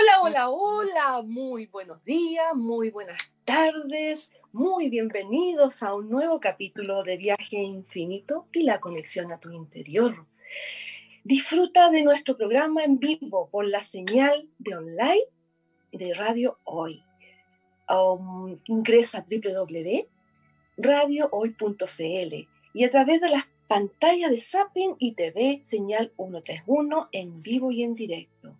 Hola, hola, hola, muy buenos días, muy buenas tardes, muy bienvenidos a un nuevo capítulo de Viaje Infinito y la conexión a tu interior. Disfruta de nuestro programa en vivo por la señal de online de Radio Hoy. Um, ingresa a www.radiohoy.cl y a través de las pantallas de Zapping y TV señal 131 en vivo y en directo.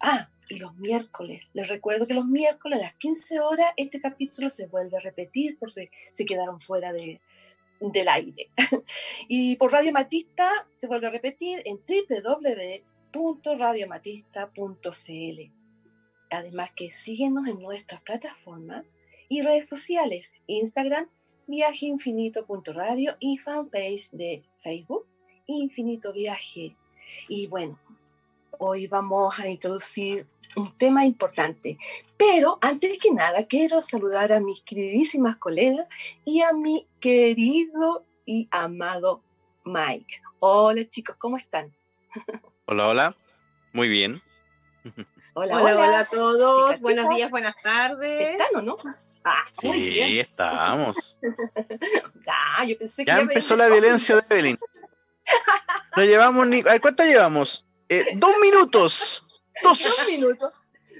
Ah, y los miércoles. Les recuerdo que los miércoles a las 15 horas este capítulo se vuelve a repetir por si se quedaron fuera de, del aire. y por Radio Matista se vuelve a repetir en www.radiomatista.cl. Además que síguenos en nuestras plataformas y redes sociales, Instagram, viajeinfinito.radio y fanpage de Facebook, Infinito Viaje. Y bueno, hoy vamos a introducir un tema importante. Pero antes que nada, quiero saludar a mis queridísimas colegas y a mi querido y amado Mike. Hola chicos, ¿cómo están? Hola, hola. Muy bien. Hola, hola, hola, a todos. Buenos días, buenas tardes. ¿Están o no? Ah, sí, estamos. ah, yo pensé ya, empezó la violencia de Evelyn. No llevamos ni. ¿cuánto llevamos? Eh, dos minutos. Dos. minutos.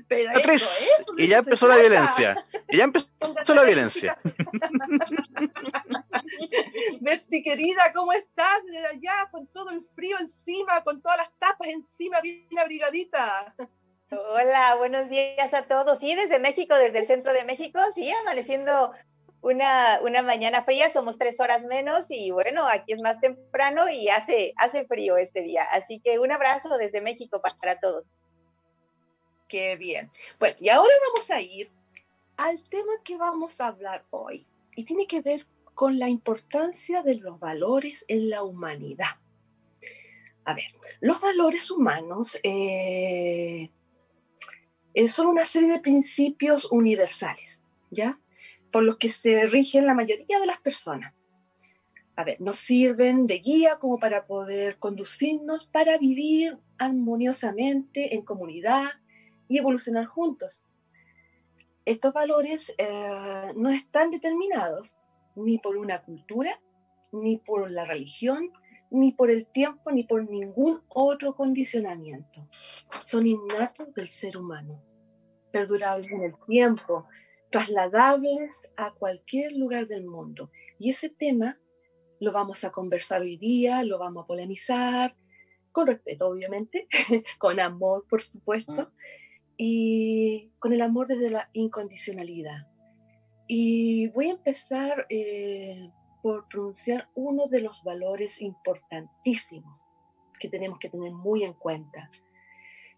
Pero tres. y ya empezó la violencia. Y ya empezó la violencia. Berti, querida, ¿cómo estás? Desde allá, con todo el frío encima, con todas las tapas encima, bien abrigadita. Hola, buenos días a todos. Sí, desde México, desde el centro de México, sí, amaneciendo una, una mañana fría, somos tres horas menos y bueno, aquí es más temprano y hace, hace frío este día. Así que un abrazo desde México para todos. Qué bien. Bueno, y ahora vamos a ir al tema que vamos a hablar hoy. Y tiene que ver con la importancia de los valores en la humanidad. A ver, los valores humanos eh, eh, son una serie de principios universales, ¿ya? Por los que se rigen la mayoría de las personas. A ver, nos sirven de guía como para poder conducirnos para vivir armoniosamente en comunidad, y evolucionar juntos. Estos valores eh, no están determinados ni por una cultura, ni por la religión, ni por el tiempo, ni por ningún otro condicionamiento. Son innatos del ser humano, perdurables en el tiempo, trasladables a cualquier lugar del mundo. Y ese tema lo vamos a conversar hoy día, lo vamos a polemizar, con respeto, obviamente, con amor, por supuesto, y con el amor desde la incondicionalidad. Y voy a empezar eh, por pronunciar uno de los valores importantísimos que tenemos que tener muy en cuenta.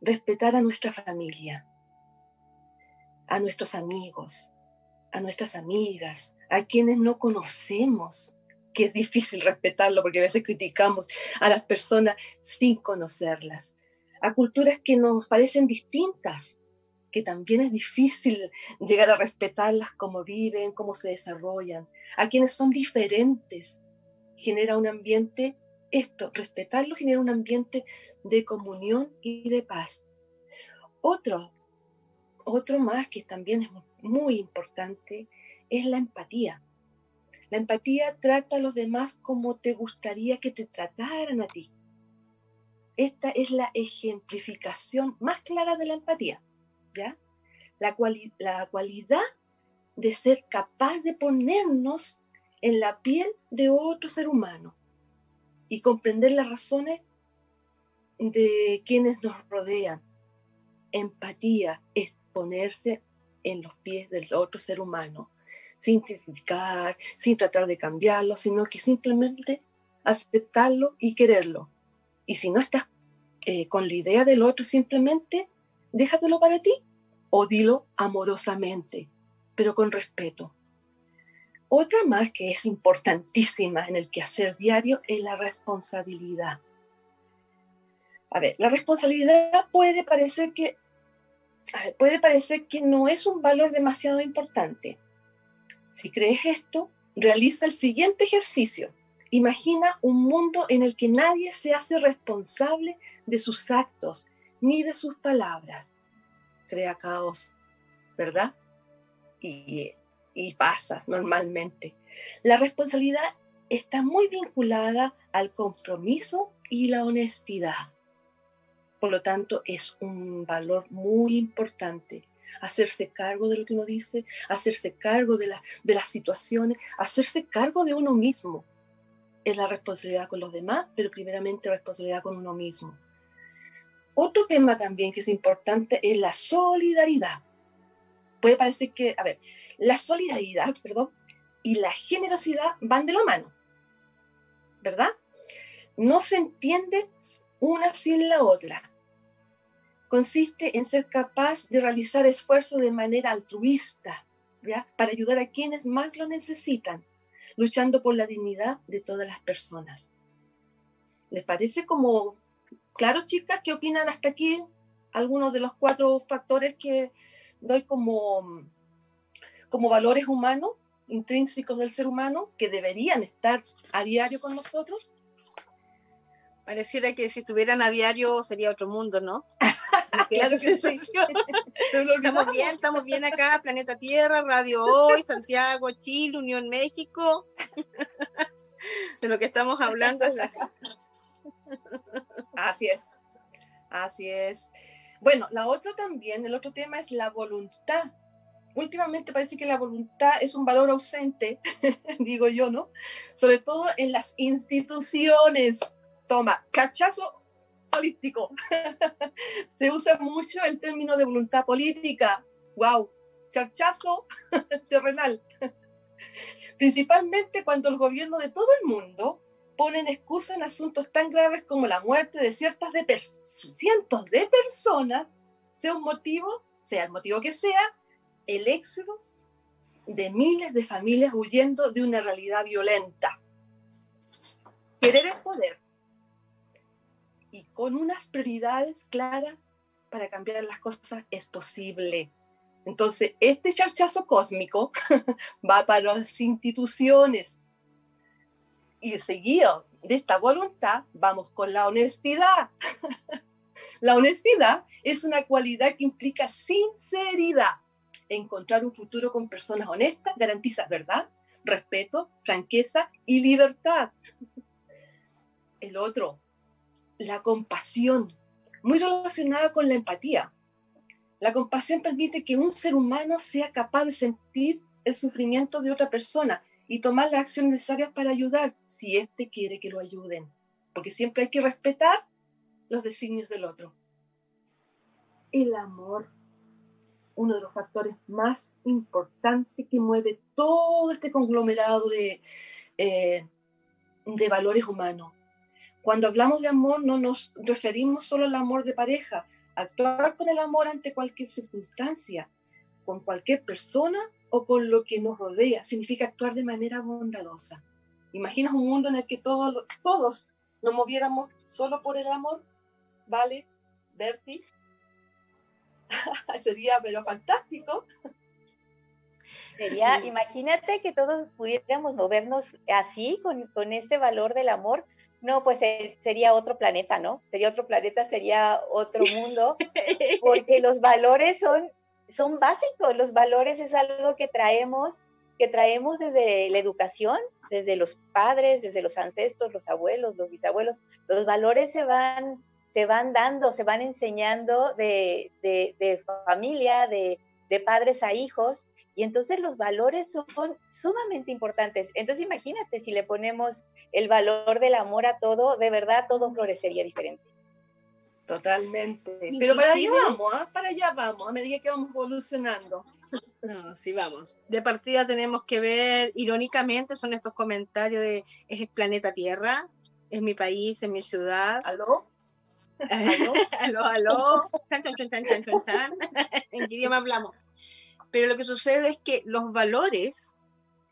Respetar a nuestra familia, a nuestros amigos, a nuestras amigas, a quienes no conocemos, que es difícil respetarlo porque a veces criticamos a las personas sin conocerlas a culturas que nos parecen distintas, que también es difícil llegar a respetarlas cómo viven, cómo se desarrollan, a quienes son diferentes. Genera un ambiente, esto, respetarlo genera un ambiente de comunión y de paz. Otro, otro más que también es muy importante es la empatía. La empatía trata a los demás como te gustaría que te trataran a ti. Esta es la ejemplificación más clara de la empatía, ¿ya? La, cualidad de ser capaz de ponernos en la piel de otro ser humano y comprender las razones de quienes nos rodean. Empatía es ponerse en los pies del otro ser humano, sin criticar, sin tratar de cambiarlo, sino que simplemente aceptarlo y quererlo. Y si no estás eh, con la idea del otro, simplemente déjatelo para ti o dilo amorosamente, pero con respeto. Otra más que es importantísima en el quehacer diario es la responsabilidad. A ver, la responsabilidad puede parecer que puede parecer que no es un valor demasiado importante. Si crees esto, realiza el siguiente ejercicio. Imagina un mundo en el que nadie se hace responsable de sus actos ni de sus palabras. crea caos, ¿verdad? Y, pasa normalmente. La responsabilidad está muy vinculada al compromiso y la honestidad. Por lo tanto, es un valor muy importante hacerse cargo de lo que uno dice, hacerse cargo de, de las situaciones, hacerse cargo de uno mismo. Es la responsabilidad con los demás, pero primeramente responsabilidad con uno mismo. Otro tema también que es importante es la solidaridad. Puede parecer que, a ver, la solidaridad, perdón, y la generosidad van de la mano, ¿verdad? No se entiende una sin la otra consiste en ser capaz de realizar esfuerzos de manera altruista, ¿ya? Para ayudar a quienes más lo necesitan, luchando por la dignidad de todas las personas. ¿Les parece como claro, chicas? ¿Qué opinan hasta aquí? Algunos de los cuatro factores que doy como, como valores humanos, intrínsecos del ser humano, que deberían estar a diario con nosotros. Pareciera que si estuvieran a diario sería otro mundo, ¿no? claro que sí. estamos bien, estamos bien acá, Planeta Tierra, Radio Hoy, Santiago, Chile, Unión México. De lo que estamos hablando es Así es, así es. Bueno, la otra también, el otro tema es la voluntad. Últimamente parece que la voluntad es un valor ausente, digo yo, ¿no? Sobre todo en las instituciones toma, cachazo político. Se usa mucho el término de voluntad política. ¡Wow! Charchazo terrenal. Principalmente cuando el gobierno de todo el mundo ponen excusa en asuntos tan graves como la muerte de ciertas de cientos de personas, sea un motivo, sea el motivo que sea, el éxodo de miles de familias huyendo de una realidad violenta. Querer es poder con unas prioridades claras para cambiar las cosas es posible. Entonces, este charchazo cósmico va para las instituciones. Y seguido de esta voluntad, vamos con la honestidad. la honestidad es una cualidad que implica sinceridad. Encontrar un futuro con personas honestas garantiza verdad, respeto, franqueza y libertad. El otro, la compasión, muy relacionada con la empatía. La compasión permite que un ser humano sea capaz de sentir el sufrimiento de otra persona y tomar las acciones necesarias para ayudar si éste quiere que lo ayuden. Porque siempre hay que respetar los designios del otro. El amor, uno de los factores más importantes que mueve todo este conglomerado de, eh, de valores humanos. Cuando hablamos de amor no nos referimos solo al amor de pareja, actuar con el amor ante cualquier circunstancia, con cualquier persona o con lo que nos rodea, significa actuar de manera bondadosa. ¿Imaginas un mundo en el que todos, todos nos moviéramos solo por el amor? ¿Vale? Bertie. Sería pero fantástico. Sería, imagínate que todos pudiéramos movernos así, con, con este valor del amor, no, pues eh, sería otro planeta, ¿no? Sería otro planeta, sería otro mundo, porque los valores son, son básicos, los valores es algo que traemos, que traemos desde la educación, desde los padres, desde los ancestros, los abuelos, los bisabuelos. Los valores se van, se van dando, se van enseñando de, de familia, de, de padres a hijos, y entonces los valores son sumamente importantes. Entonces imagínate si le ponemos el valor del amor a todo, de verdad todo florecería diferente. Totalmente. Pero para allá vamos, ¿ah? para allá vamos, a medida que vamos evolucionando. No, sí, vamos. De partida tenemos que ver, irónicamente, son estos comentarios de es el planeta Tierra, es mi país, es mi ciudad. ¿Aló? ¿Aló? ¿Aló? ¿Aló? Chan, chan, chan, chan, chan, chan. ¿En qué idioma hablamos? Pero lo que sucede es que los valores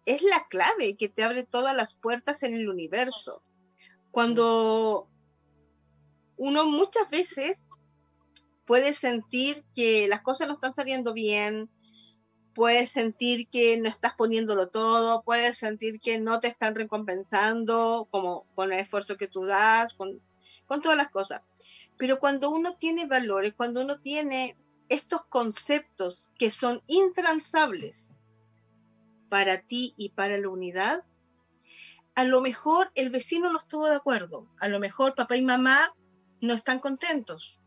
es la clave que te abre todas las puertas en el universo. Cuando uno muchas veces puede sentir que las cosas no están saliendo bien, puedes sentir que no estás poniéndolo todo, puedes sentir que no te están recompensando como con el esfuerzo que tú das, con, con todas las cosas. Pero cuando uno tiene valores, cuando uno tiene estos conceptos que son intransables para ti y para la unidad, a lo mejor el vecino no estuvo de acuerdo, a lo mejor papá y mamá no están contentos,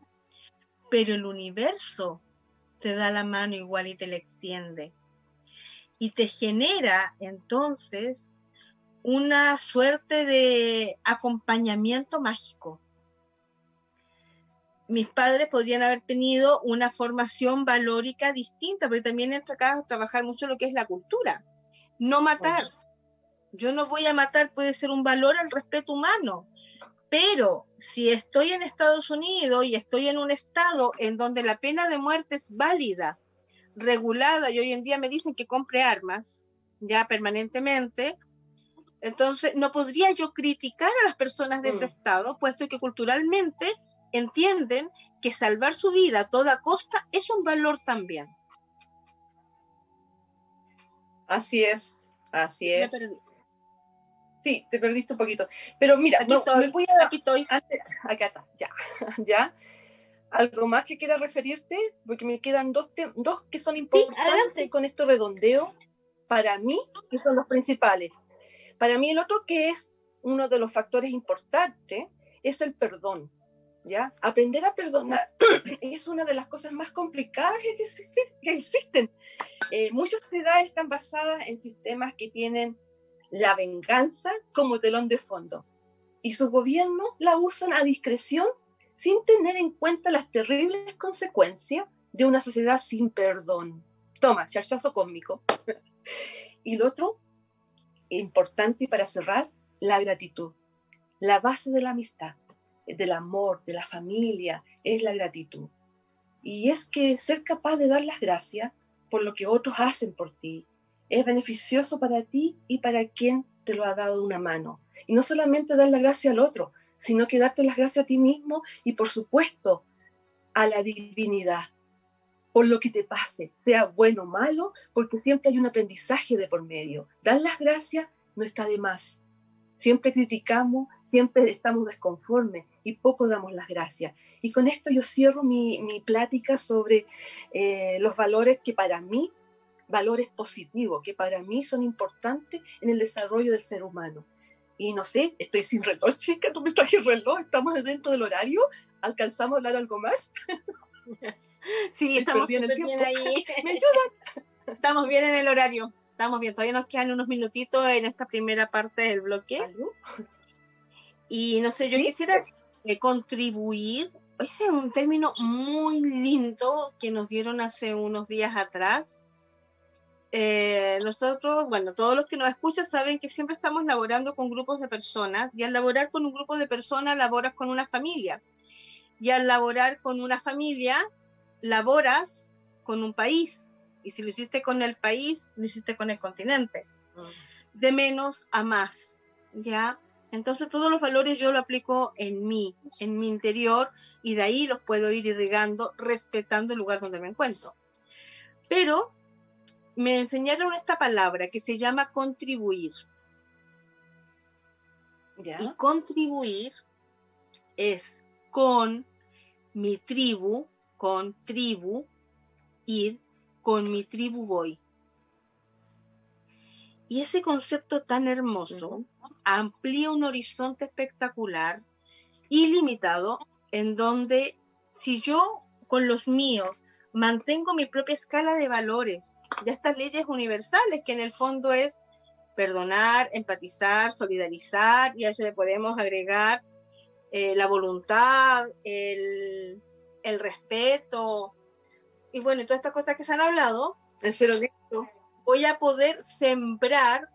pero el universo te da la mano igual y te la extiende. Y te genera entonces una suerte de acompañamiento mágico. Mis padres podrían haber tenido una formación valórica distinta, pero también entra acá a trabajar mucho lo que es la cultura. No matar. Yo no voy a matar, puede ser un valor al respeto humano, pero si estoy en Estados Unidos y estoy en un estado en donde la pena de muerte es válida, regulada, y hoy en día me dicen que compre armas ya permanentemente, entonces, no podría yo criticar a las personas de ese mm. estado, puesto que culturalmente entienden que salvar su vida a toda costa es un valor también. Así es, así es. Sí, te perdiste un poquito. Pero mira, aquí estoy, me voy a, aquí estoy. acá está, ya, ya. ¿Algo más que quiera referirte? Porque me quedan dos, dos que son importantes con esto redondeo para mí, que son los principales. Para mí el otro que es uno de los factores importantes es el perdón. ¿Ya? Aprender a perdonar es una de las cosas más complicadas que, existen. Eh, muchas sociedades están basadas en sistemas que tienen la venganza como telón de fondo y sus gobiernos la usan a discreción sin tener en cuenta las terribles consecuencias de una sociedad sin perdón. Toma, charchazo cósmico. y lo otro importante para cerrar, la gratitud. La base de la amistad, del amor, de la familia, es la gratitud. Y es que ser capaz de dar las gracias por lo que otros hacen por ti es beneficioso para ti y para quien te lo ha dado una mano. Y no solamente dar la gracia al otro, sino que darte las gracias a ti mismo y por supuesto a la divinidad por lo que te pase, sea bueno o malo, porque siempre hay un aprendizaje de por medio. Dar las gracias no está de más. Siempre criticamos, siempre estamos desconformes y poco damos las gracias. Y con esto yo cierro mi, mi plática sobre eh, los valores que para mí, valores positivos, que para mí son importantes en el desarrollo del ser humano. Y no sé, estoy sin reloj, chica, no me traje reloj, estamos dentro del horario, ¿alcanzamos a hablar algo más? Sí, estamos bien, el tiempo. ahí. ¿Me ayudan? Estamos bien en el horario. Estamos bien. Todavía nos quedan unos minutitos en esta primera parte del bloque. Y no sé, yo quisiera eh, contribuir. Ese es un término muy lindo que nos dieron hace unos días atrás. Eh, nosotros, bueno, todos los que nos escuchan saben que siempre estamos laborando con grupos de personas y al laborar con un grupo de personas laboras con una familia. Y al laborar con una familia laboras con un país y si lo hiciste con el país, lo hiciste con el continente. De menos a más, ¿ya? Entonces todos los valores yo lo aplico en mí, en mi interior, y de ahí los puedo ir irrigando respetando el lugar donde me encuentro. Pero me enseñaron esta palabra que se llama contribuir. Y contribuir es con mi tribu, con tribu, ir, con mi tribu voy. Y ese concepto tan hermoso amplía un horizonte espectacular, ilimitado, en donde si yo con los míos mantengo mi propia escala de valores, de estas leyes universales, que en el fondo es perdonar, empatizar, solidarizar, y a eso le podemos agregar eh, la voluntad, el, el respeto y bueno, todas estas cosas que se han hablado, voy a poder sembrar,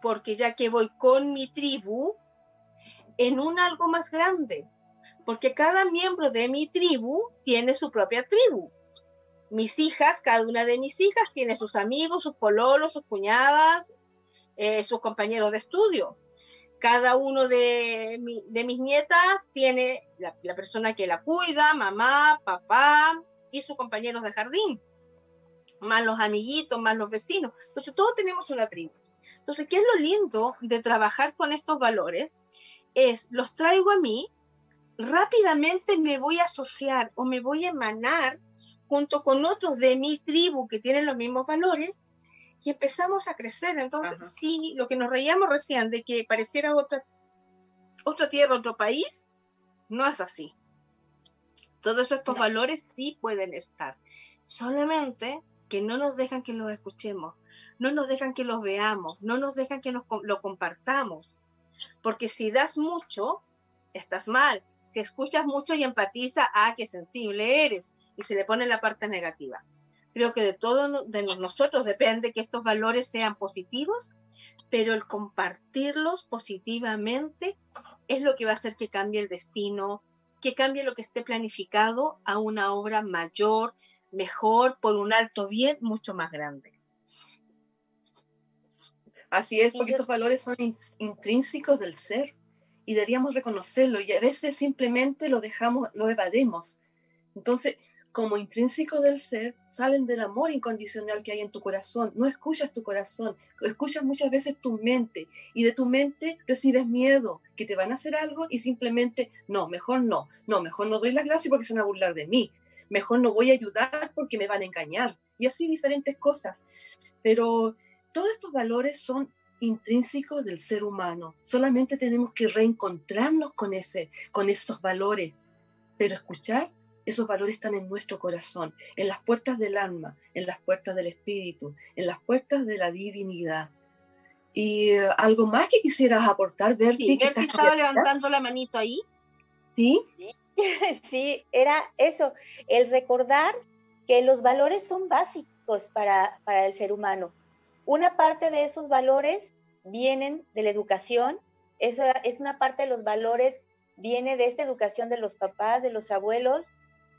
porque ya que voy con mi tribu, en un algo más grande, porque cada miembro de mi tribu tiene su propia tribu. Mis hijas, cada una de mis hijas tiene sus amigos, sus pololos, sus cuñadas, eh, sus compañeros de estudio cada uno de, mis nietas tiene la, persona que la cuida, mamá, papá y sus compañeros de jardín, más los amiguitos, más los vecinos. Entonces, todos tenemos una tribu. Entonces, ¿qué es lo lindo de trabajar con estos valores? Es, los traigo a mí, rápidamente me voy a asociar o me voy a emanar junto con otros de mi tribu que tienen los mismos valores y empezamos a crecer. Entonces, sí, lo que nos reíamos recién de que pareciera otra, otra tierra, otro país, no es así. Todos estos valores sí pueden estar, solamente que no nos dejan que los escuchemos, no nos dejan que los veamos, no nos dejan que nos, lo compartamos. Porque si das mucho, estás mal. Si escuchas mucho y empatiza, ah, qué sensible eres. Y se le pone la parte negativa. Creo que de todos de nosotros depende que estos valores sean positivos, pero el compartirlos positivamente es lo que va a hacer que cambie el destino, que cambie lo que esté planificado a una obra mayor, mejor, por un alto bien mucho más grande. Así es, porque estos valores son intrínsecos del ser y deberíamos reconocerlo y a veces simplemente lo dejamos, lo evademos. Entonces, como intrínseco del ser, salen del amor incondicional que hay en tu corazón. No escuchas tu corazón, escuchas muchas veces tu mente y de tu mente recibes miedo, que te van a hacer algo y simplemente, no, mejor no, no, mejor no doy las gracias porque se van a burlar de mí, mejor no voy a ayudar porque me van a engañar y así diferentes cosas. Pero todos estos valores son intrínsecos del ser humano. Solamente tenemos que reencontrarnos con, ese, con estos valores, pero escuchar esos valores están en nuestro corazón, en las puertas del alma, en las puertas del espíritu, en las puertas de la divinidad. Y eh, algo más que quisieras aportar, Berti. Sí, Berti estaba levantando la manito ahí. ¿Sí? Sí, era eso, el recordar que los valores son básicos para, para el ser humano. Una parte de esos valores vienen de la educación, esa es una parte de los valores viene de esta educación de los papás, de los abuelos,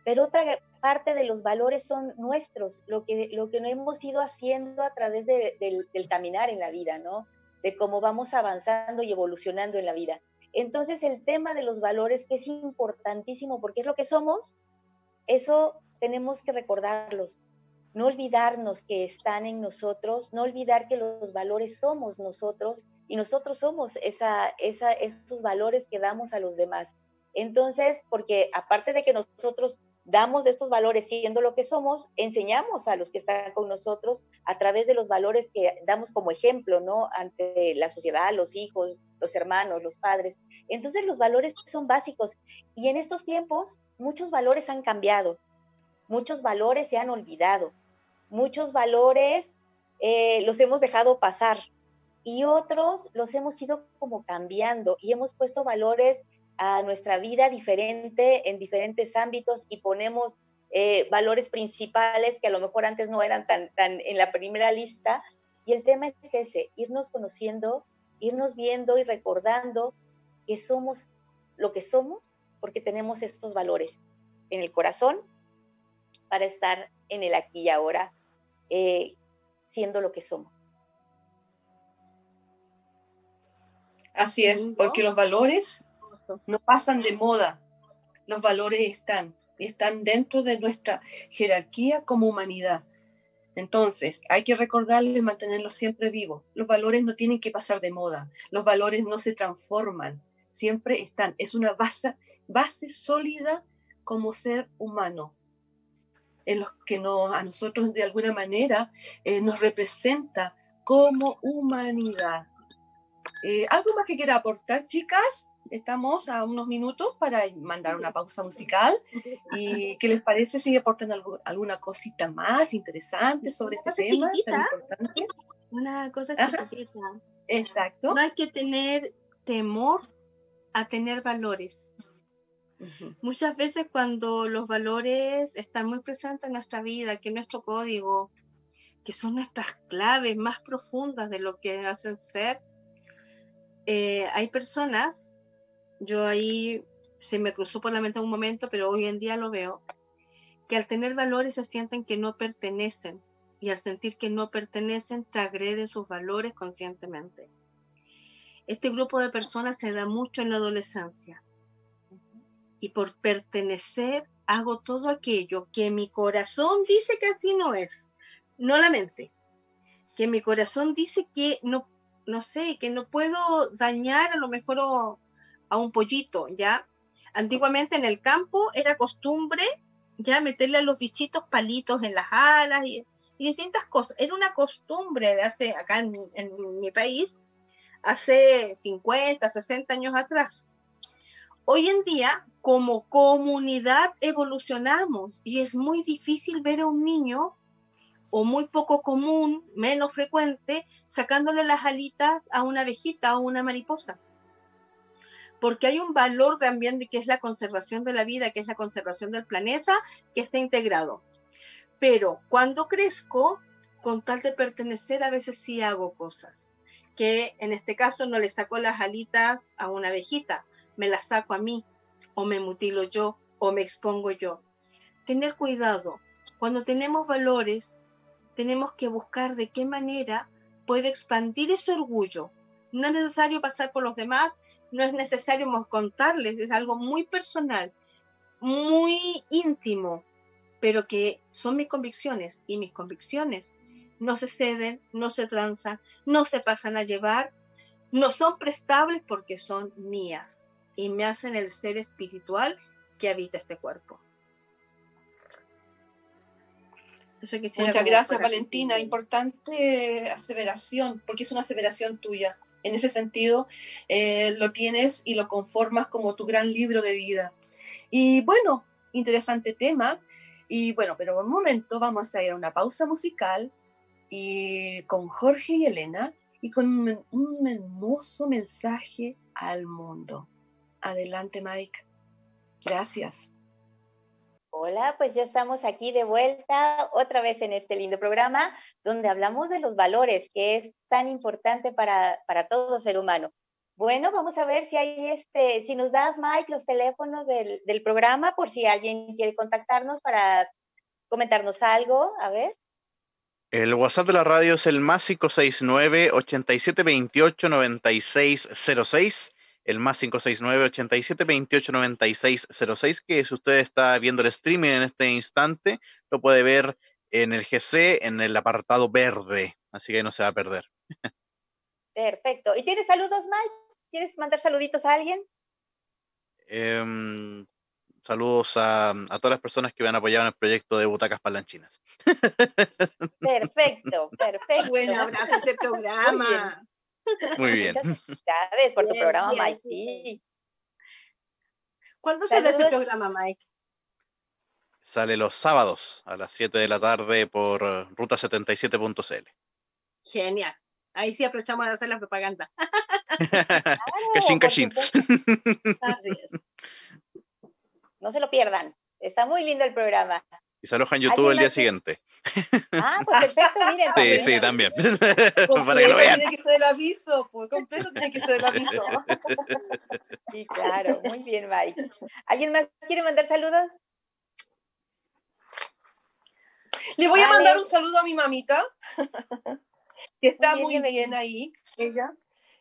pero otra parte de los valores son nuestros, lo que, lo que no hemos ido haciendo a través del caminar en la vida, ¿no? De cómo vamos avanzando y evolucionando en la vida. Entonces, el tema de los valores, que es importantísimo porque es lo que somos, eso tenemos que recordarlos. No olvidarnos que están en nosotros, no olvidar que los valores somos nosotros y nosotros somos esa, esa, esos valores que damos a los demás. Entonces, porque aparte de que nosotros damos de estos valores siendo lo que somos, enseñamos a los que están con nosotros a través de los valores que damos como ejemplo, ¿no? Ante la sociedad, los hijos, los hermanos, los padres. Entonces los valores son básicos y en estos tiempos muchos valores han cambiado, muchos valores se han olvidado, muchos valores eh, los hemos dejado pasar y otros los hemos ido como cambiando y hemos puesto valores a nuestra vida diferente en diferentes ámbitos y ponemos eh, valores principales que a lo mejor antes no eran tan, tan en la primera lista. Y el tema es ese, irnos conociendo, irnos viendo y recordando que somos lo que somos porque tenemos estos valores en el corazón para estar en el aquí y ahora, eh, siendo lo que somos. Así es, porque los valores no pasan de moda. Los valores están, y están dentro de nuestra jerarquía como humanidad. Entonces, hay que recordarles, mantenerlos siempre vivos. Los valores no tienen que pasar de moda. Los valores no se transforman. Siempre están. Es una base, base sólida como ser humano, en los que a nosotros de alguna manera eh, nos representa como humanidad. Eh, ¿Algo más que quiera aportar, chicas? Estamos a unos minutos para mandar una pausa musical. ¿Y qué les parece si aportan alguna cosita más interesante sobre este tema tan importante? Una cosa chiquitita. Exacto. No hay que tener temor a tener valores. Muchas veces cuando los valores están muy presentes en nuestra vida, que es nuestro código, que son nuestras claves más profundas de lo que hacen ser, eh, hay personas yo ahí se me cruzó por la mente un momento, pero hoy en día lo veo, que al tener valores se sienten que no pertenecen y al sentir que no pertenecen agreden sus valores conscientemente. Este grupo de personas se da mucho en la adolescencia y por pertenecer hago todo aquello que mi corazón dice que así no es, no la mente, que mi corazón dice que no, no sé, que no puedo dañar a lo mejor a un pollito, ¿ya? Antiguamente en el campo era costumbre ya meterle a los bichitos palitos en las alas y, distintas cosas. Era una costumbre de hace, acá en, en mi país, hace 50, 60 años atrás. Hoy en día, como comunidad, evolucionamos y es muy difícil ver a un niño o muy poco común, menos frecuente, sacándole las alitas a una abejita o una mariposa. Porque hay un valor también de que es la conservación de la vida, que es la conservación del planeta, que está integrado. Pero cuando crezco, con tal de pertenecer, a veces sí hago cosas. Que en este caso no le saco las alitas a una abejita, me la saco a mí, o me mutilo yo, o me expongo yo. Tener cuidado. Cuando tenemos valores, tenemos que buscar de qué manera puede expandir ese orgullo. No es necesario pasar por los demás, no es necesario contarles, es algo muy personal, muy íntimo, pero que son mis convicciones y mis convicciones no se ceden, no se transan, no se pasan a llevar, no son prestables porque son mías y me hacen el ser espiritual que habita este cuerpo. Muchas gracias, Valentina. Importante aseveración, porque es una aseveración tuya. En ese sentido, eh, lo tienes y lo conformas como tu gran libro de vida. Y bueno, interesante tema. Y bueno, pero un momento vamos a ir a una pausa musical y con Jorge y Elena y con un hermoso mensaje al mundo. Adelante, Mike. Gracias. Hola, pues ya estamos aquí de vuelta otra vez en este lindo programa donde hablamos de los valores, que es tan importante para, para todo ser humano. Bueno, vamos a ver si hay este, si nos das, Mike, los teléfonos del, del programa por si alguien quiere contactarnos para comentarnos algo. A ver. El WhatsApp de la radio es el más 569 8728 9606 el más 569 87 28 96 06, que si usted está viendo el streaming en este instante, lo puede ver en el GC, en el apartado verde, así que no se va a perder. Perfecto. ¿Y tienes saludos, Mike? ¿Quieres mandar saluditos a alguien? Em, saludos a, a, todas las personas que me han apoyado en el proyecto de Butacas Palanchinas. Perfecto, perfecto. Buen abrazo a ese programa. Muy bien. Muchas felicidades por tu programa, Mike. ¿Cuándo sale ese programa, Mike? Sale los sábados a las 7 de la tarde por ruta77.cl. Genial. Ahí sí aprovechamos de hacer la propaganda. cachín, cachín. Así es. No se lo pierdan. Está muy lindo el programa. Y se aloja en YouTube el día siguiente. Ah, pues perfecto, miren. Sí, sí, también. Para que lo vean. Tiene que ser el aviso, pues completo tiene que ser el aviso. Sí, claro, muy bien, Mike. ¿Alguien más quiere mandar saludos? Le voy a mandar un saludo a mi mamita, que está muy bien, ahí, ella.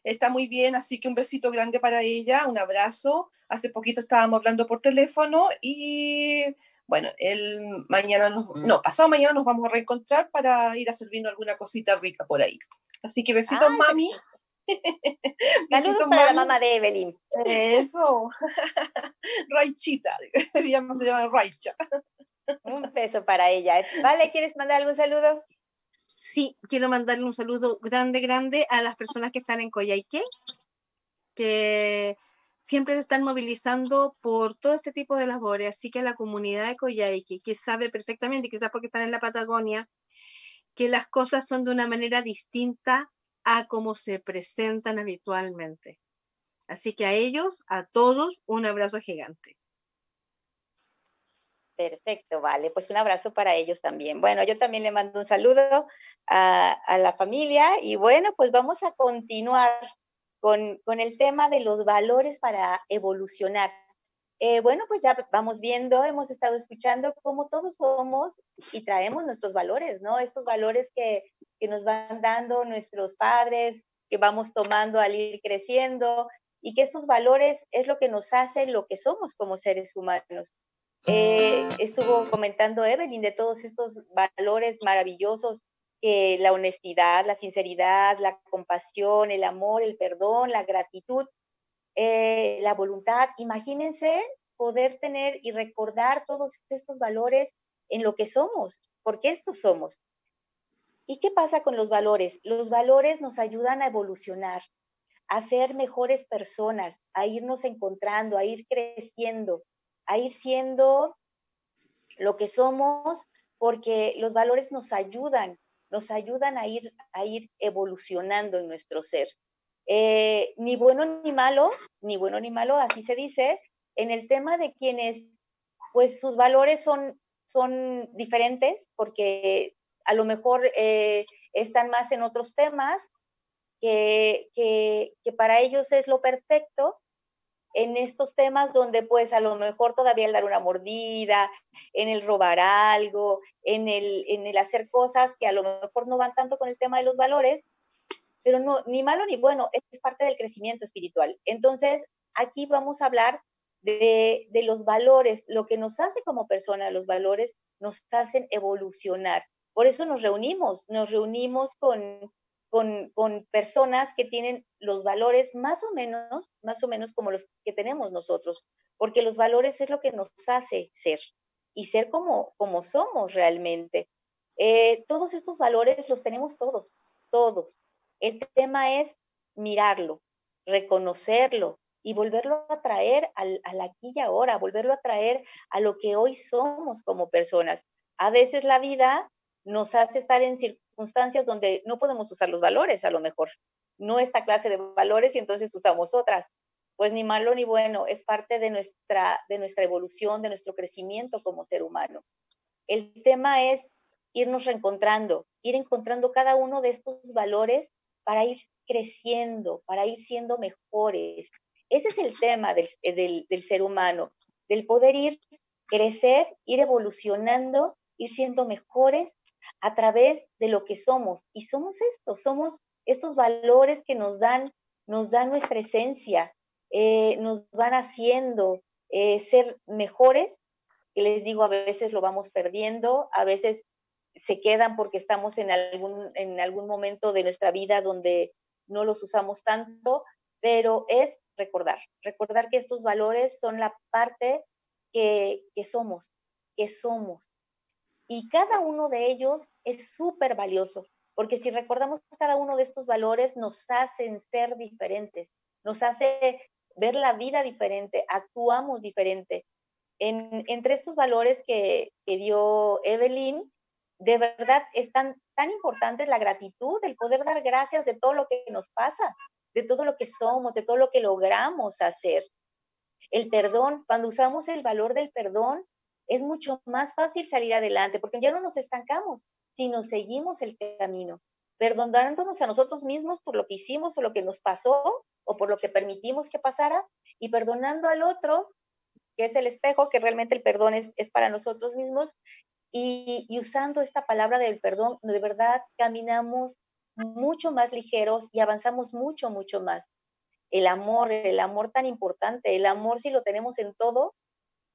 Está muy bien, así que un besito grande para ella, un abrazo. Hace poquito estábamos hablando por teléfono y bueno, el mañana nos, no, pasado mañana nos vamos a reencontrar para ir a servirnos alguna cosita rica por ahí. Así que besitos, mami. Saludos para la mamá de Evelyn. Eso. Raichita, se llama, se llama Raicha. Un beso para ella. Vale, ¿quieres mandar algún saludo? Sí, quiero mandarle un saludo grande, grande a las personas que están en Coyhaique, que siempre se están movilizando por todo este tipo de labores, así que la comunidad de Coyhaique, que sabe perfectamente, quizás porque están en la Patagonia, que las cosas son de una manera distinta a como se presentan habitualmente. Así que a ellos, a todos, un abrazo gigante. Perfecto, vale. Pues un abrazo para ellos también. Bueno, yo también le mando un saludo a, a la familia y bueno, pues vamos a continuar con, el tema de los valores para evolucionar. Eh, bueno, pues ya vamos viendo, hemos estado escuchando cómo todos somos y traemos nuestros valores, ¿no? Estos valores que, que nos van dando nuestros padres, que vamos tomando al ir creciendo y que estos valores es lo que nos hace lo que somos como seres humanos. Eh, estuvo comentando Evelyn de todos estos valores maravillosos eh, la honestidad, la sinceridad, la compasión, el amor, el perdón, la gratitud, eh, la voluntad. Imagínense poder tener y recordar todos estos valores en lo que somos, porque estos somos. ¿Y qué pasa con los valores? Los valores nos ayudan a evolucionar, a ser mejores personas, a irnos encontrando, a ir creciendo, a ir siendo lo que somos, porque los valores nos ayudan, nos ayudan a ir, a ir evolucionando en nuestro ser. Eh, ni bueno ni malo, ni bueno ni malo, así se dice, en el tema de quienes, pues sus valores son, son diferentes, porque a lo mejor eh, están más en otros temas, que, que, que, para ellos es lo perfecto, en estos temas donde pues a lo mejor todavía el dar una mordida, en el robar algo, en el, en el hacer cosas que a lo mejor no van tanto con el tema de los valores, pero no, ni malo ni bueno, es parte del crecimiento espiritual. Entonces, aquí vamos a hablar de, de los valores, lo que nos hace como persona, los valores nos hacen evolucionar. Por eso nos reunimos, nos reunimos con, con, con, personas que tienen los valores más o menos, más o menos como los que tenemos nosotros, porque los valores es lo que nos hace ser y ser como, como somos realmente. Eh, todos estos valores los tenemos todos, todos. El tema es mirarlo, reconocerlo y volverlo a traer al, al aquí y ahora, volverlo a traer a lo que hoy somos como personas. A veces la vida nos hace estar en circunstancias donde no podemos usar los valores, a lo mejor, no esta clase de valores y entonces usamos otras. Pues ni malo ni bueno, es parte de nuestra, de nuestra evolución, de nuestro crecimiento como ser humano. El tema es irnos reencontrando, ir encontrando cada uno de estos valores para ir creciendo, para ir siendo mejores. Ese es el tema del, del, del ser humano, del poder ir crecer, ir evolucionando, ir siendo mejores a través de lo que somos. Y somos esto, somos estos valores que nos dan, nos dan nuestra esencia, eh, nos van haciendo eh, ser mejores. Que les digo, a veces lo vamos perdiendo, a veces se quedan porque estamos en algún, en algún momento de nuestra vida donde no los usamos tanto, pero es recordar, recordar que estos valores son la parte que, que somos, que somos, y cada uno de ellos es súper valioso, porque si recordamos cada uno de estos valores nos hacen ser diferentes, nos hace ver la vida diferente, actuamos diferente. En, entre estos valores que, que dio Evelyn, de verdad están tan importantes la gratitud, el poder dar gracias de todo lo que nos pasa, de todo lo que somos, de todo lo que logramos hacer. El perdón, cuando usamos el valor del perdón, es mucho más fácil salir adelante, porque ya no nos estancamos, sino seguimos el camino, perdonándonos a nosotros mismos por lo que hicimos o lo que nos pasó o por lo que permitimos que pasara y perdonando al otro, que es el espejo, que realmente el perdón es, es para nosotros mismos, y, y usando esta palabra del perdón, de verdad caminamos mucho más ligeros y avanzamos mucho, mucho más. El amor, el amor tan importante, el amor si lo tenemos en todo,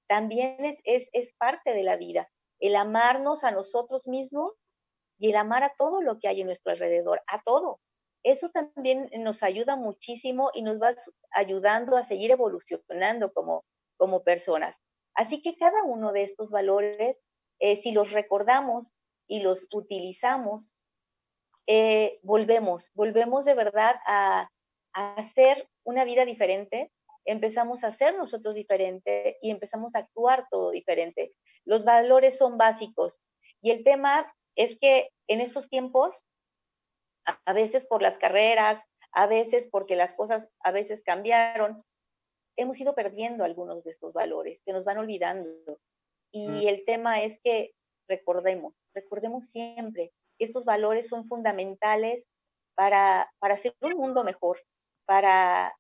también es, es, es parte de la vida. El amarnos a nosotros mismos y el amar a todo lo que hay en nuestro alrededor, a todo. Eso también nos ayuda muchísimo y nos va ayudando a seguir evolucionando como, como personas. Así que cada uno de estos valores, eh, si los recordamos y los utilizamos, eh, volvemos, volvemos de verdad a, a hacer una vida diferente, empezamos a ser nosotros diferente y empezamos a actuar todo diferente. Los valores son básicos y el tema es que en estos tiempos, a veces por las carreras, a veces porque las cosas a veces cambiaron, hemos ido perdiendo algunos de estos valores, que nos van olvidando. Y mm. el tema es que recordemos, recordemos siempre que estos valores son fundamentales para, para hacer un mundo mejor, para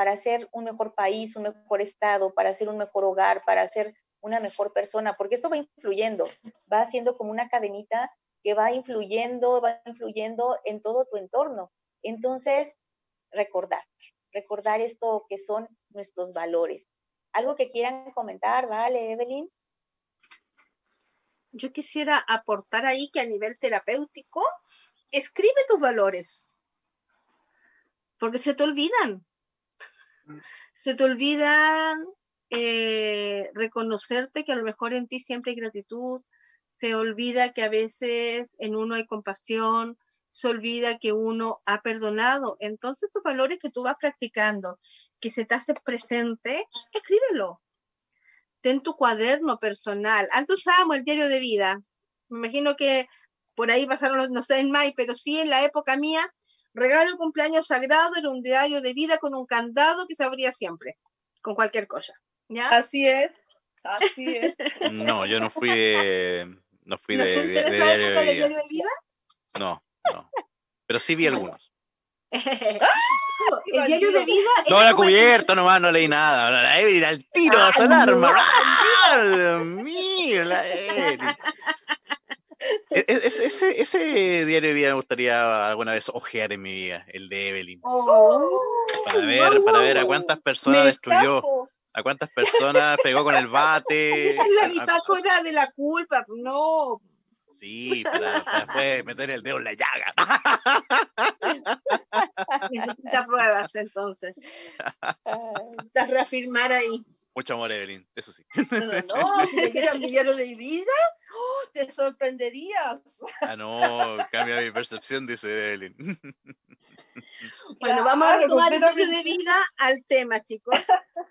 para ser un mejor país, un mejor estado, para ser un mejor hogar, para ser una mejor persona, porque esto va influyendo, va siendo como una cadenita que va influyendo, va influyendo en todo tu entorno. Entonces, recordar, recordar esto que son nuestros valores. ¿Algo que quieran comentar, vale, Evelyn? Yo quisiera aportar ahí que a nivel terapéutico, escribe tus valores, porque se te olvidan se te olvidan eh, reconocerte que a lo mejor en ti siempre hay gratitud, se olvida que a veces en uno hay compasión, se olvida que uno ha perdonado. Entonces, tus valores que tú vas practicando, que se te hace presente, escríbelo. Ten tu cuaderno personal. Antes usábamos el diario de vida. Me imagino que por ahí pasaron, no sé, en mayo, pero sí en la época mía, regalo de cumpleaños sagrado era un diario de vida con un candado que se abría siempre, con cualquier cosa. ¿ya? Así es, así es. No, yo no fui de, no fui de, de, de diario de vida. diario de vida? No, no. Pero sí vi algunos. el diario de vida. No, era la como el- cubierta nomás, no leí nada. La Evelyn al tiro, a su Ay, alarma. no. ¡Ah, Dios mío, la Evelyn! E- e- Ese, ese, ese diario de vida me gustaría alguna vez ojear en mi vida, el de Evelyn. Oh, Para ver, para ver a cuántas personas destruyó, escapo. a cuántas personas pegó con el bate. esa es la a- bitácora de la culpa. No, Sí, para, para después meter el dedo en la llaga. necesita pruebas entonces. Necesitas reafirmar ahí. Mucho amor, Evelyn, eso sí. No, no, no, si te quieres millones de vida, oh, te sorprenderías. Ah, no, cambia mi percepción, dice Evelyn. Bueno, vamos a retomar el diario de vida al tema, chicos.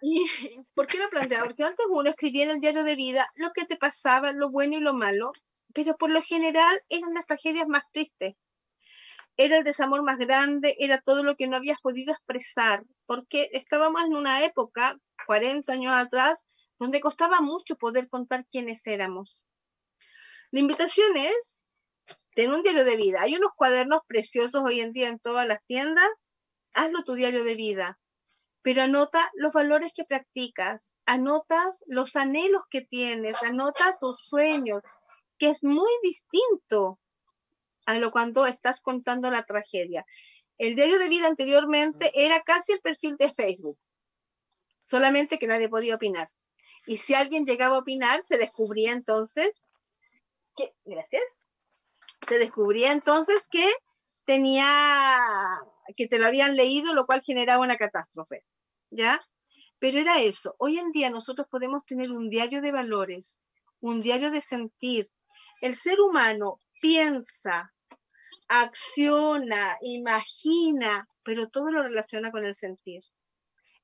¿Y por qué lo planteaba? Porque antes uno escribía en el diario de vida lo que te pasaba, lo bueno y lo malo, pero por lo general eran las tragedias más tristes. Era el desamor más grande, era todo lo que no habías podido expresar, porque estábamos en una época, 40 años atrás, donde costaba mucho poder contar quiénes éramos. La invitación es ten un diario de vida. Hay unos cuadernos preciosos hoy en día en todas las tiendas. Hazlo tu diario de vida, pero anota los valores que practicas, anotas los anhelos que tienes, anota tus sueños, que es muy distinto a lo cuando estás contando la tragedia. El diario de vida anteriormente era casi el perfil de Facebook, solamente que nadie podía opinar. Y si alguien llegaba a opinar, se descubría entonces gracias, se descubría entonces que tenía, que te lo habían leído, lo cual generaba una catástrofe, ¿ya? Pero era eso. Hoy en día nosotros podemos tener un diario de valores, un diario de sentir. El ser humano piensa, acciona, imagina, pero todo lo relaciona con el sentir.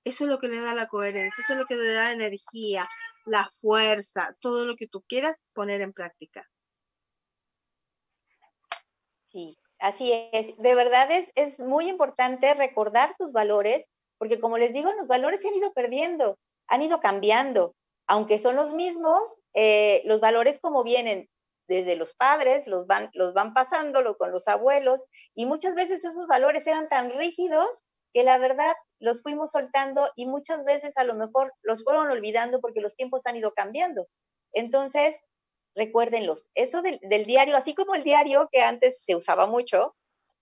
Eso es lo que le da la coherencia, eso es lo que le da energía, la fuerza, todo lo que tú quieras poner en práctica. Sí, así es. De verdad es, es muy importante recordar tus valores, porque como les digo, los valores se han ido perdiendo, han ido cambiando. Aunque son los mismos, eh, los valores como vienen desde los padres, los van, los van pasando lo- con los abuelos, y muchas veces esos valores eran tan rígidos que la verdad los fuimos soltando y muchas veces a lo mejor los fueron olvidando porque los tiempos han ido cambiando. Entonces, recuérdenlos. Eso del, del diario, así como el diario que antes se usaba mucho,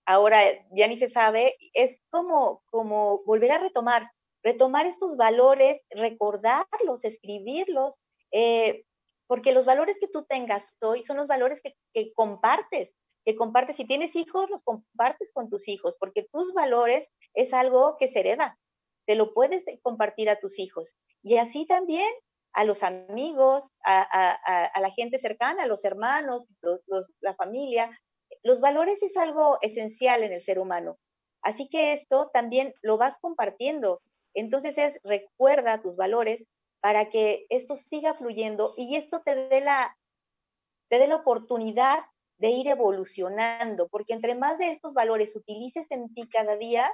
ahora ya ni se sabe, es como, como volver a retomar, retomar estos valores, recordarlos, escribirlos, eh, porque los valores que tú tengas hoy son los valores que, que compartes, que compartes. Si tienes hijos, los compartes con tus hijos, porque tus valores es algo que se hereda, te lo puedes compartir a tus hijos. Y así también a los amigos, a, la gente cercana, a los hermanos, la familia. Los valores es algo esencial en el ser humano. Así que esto también lo vas compartiendo. Entonces es recuerda tus valores para que esto siga fluyendo y esto te dé la, te dé la oportunidad de ir evolucionando, porque entre más de estos valores utilices en ti cada día,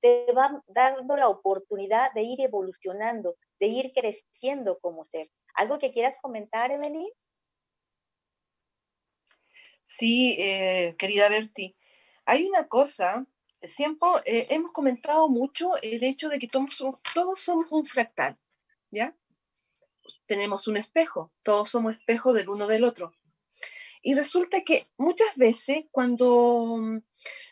te va dando la oportunidad de ir evolucionando, de ir creciendo como ser. ¿Algo que quieras comentar, Evelyn? Sí, eh, querida Berti, hay una cosa, siempre eh, hemos comentado mucho el hecho de que todos somos, un fractal, ¿ya? Tenemos un espejo, todos somos espejos del uno del otro. Y resulta que muchas veces cuando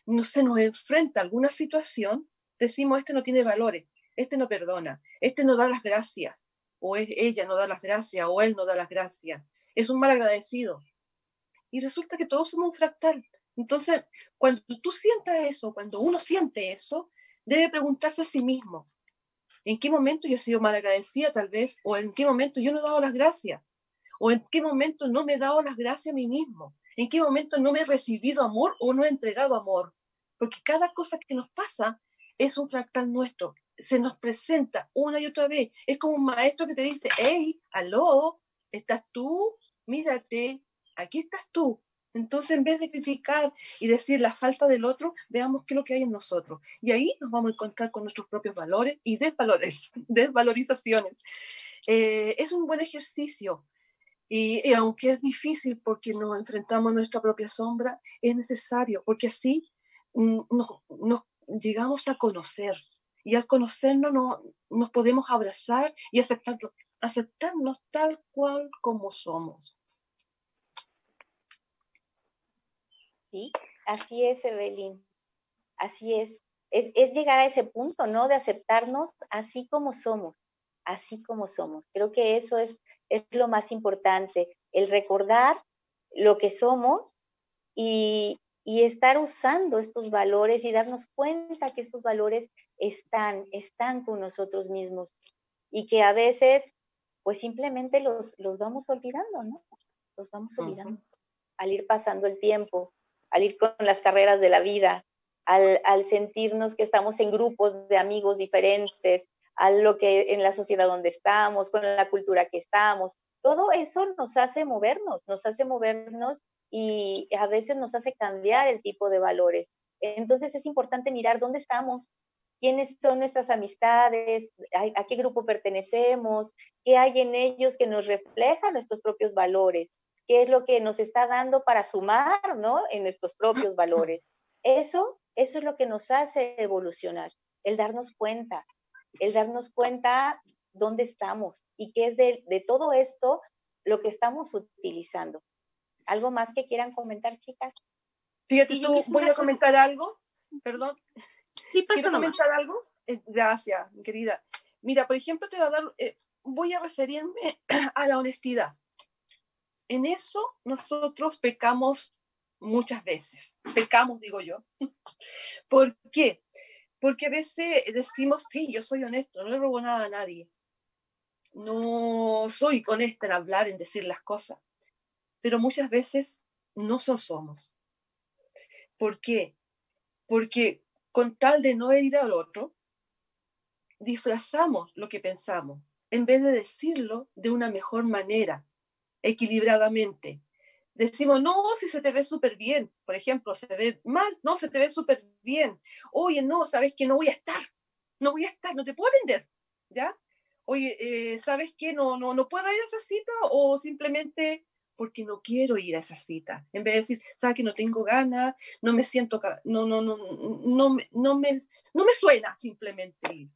no se nos enfrenta alguna situación, decimos, este no tiene valores, este no perdona, este no da las gracias, o es, ella no da las gracias, o él no da las gracias, es un mal agradecido. Y resulta que todos somos un fractal. Entonces, cuando tú sientas eso, cuando uno siente eso, debe preguntarse a sí mismo, ¿En qué momento yo he sido malagradecida tal vez? ¿O en qué momento yo no he dado las gracias? ¿O en qué momento no me he dado las gracias a mí mismo? ¿En qué momento no me he recibido amor o no he entregado amor? Porque cada cosa que nos pasa es un fractal nuestro. Se nos presenta una y otra vez. Es como un maestro que te dice, hey, aló, ¿estás tú? Mírate, aquí estás tú. Entonces, en vez de criticar y decir la falta del otro, veamos qué es lo que hay en nosotros. Y ahí nos vamos a encontrar con nuestros propios valores y desvalores, desvalorizaciones. Eh, es un buen ejercicio. Y, aunque es difícil porque nos enfrentamos a nuestra propia sombra, es necesario, porque así mm, nos, llegamos a conocer. Y al conocernos no, nos podemos abrazar y aceptarlo, aceptarnos tal cual como somos. Sí, así es, Evelyn. Así es. es. Es llegar a ese punto, ¿no? De aceptarnos así como somos, así como somos. Creo que eso es, es lo más importante, el recordar lo que somos y, y estar usando estos valores y darnos cuenta que estos valores están, están con nosotros mismos y que a veces pues simplemente los, los vamos olvidando, ¿no? Los vamos olvidando al ir pasando el tiempo al ir con las carreras de la vida, al, sentirnos que estamos en grupos de amigos diferentes, a lo que en la sociedad donde estamos, con la cultura que estamos. Todo eso nos hace movernos, nos hace movernos y a veces nos hace cambiar el tipo de valores. Entonces es importante mirar dónde estamos, quiénes son nuestras amistades, a, qué grupo pertenecemos, qué hay en ellos que nos refleja nuestros propios valores qué es lo que nos está dando para sumar, ¿no? En nuestros propios valores. Eso, eso es lo que nos hace evolucionar, el darnos cuenta, el darnos cuenta dónde estamos y qué es de, todo esto lo que estamos utilizando. ¿Algo más que quieran comentar, chicas? Fíjate, tú, voy a comentar algo, perdón. Sí, pasa ¿Quiero comentar algo? Eh, gracias, querida. Mira, por ejemplo, te voy a dar, eh, voy a referirme a la honestidad en eso nosotros pecamos muchas veces. Pecamos, digo yo. ¿Por qué? Porque a veces decimos, sí, yo soy honesto, no le robo nada a nadie. No soy honesta en hablar, en decir las cosas. Pero muchas veces no somos. ¿Por qué? Porque con tal de no herir al otro, disfrazamos lo que pensamos en vez de decirlo de una mejor manera, equilibradamente. Decimos, no, si se te ve súper bien, por ejemplo, se ve mal, no, se te ve súper bien. Oye, no, sabes que no voy a estar, no voy a estar, no te puedo atender, ¿ya? Oye, eh, ¿sabes que no, no, no puedo ir a esa cita o simplemente porque no quiero ir a esa cita. En vez de decir, sabes que no tengo ganas, no me siento, no, no, no, no, no, me, no me suena simplemente ir.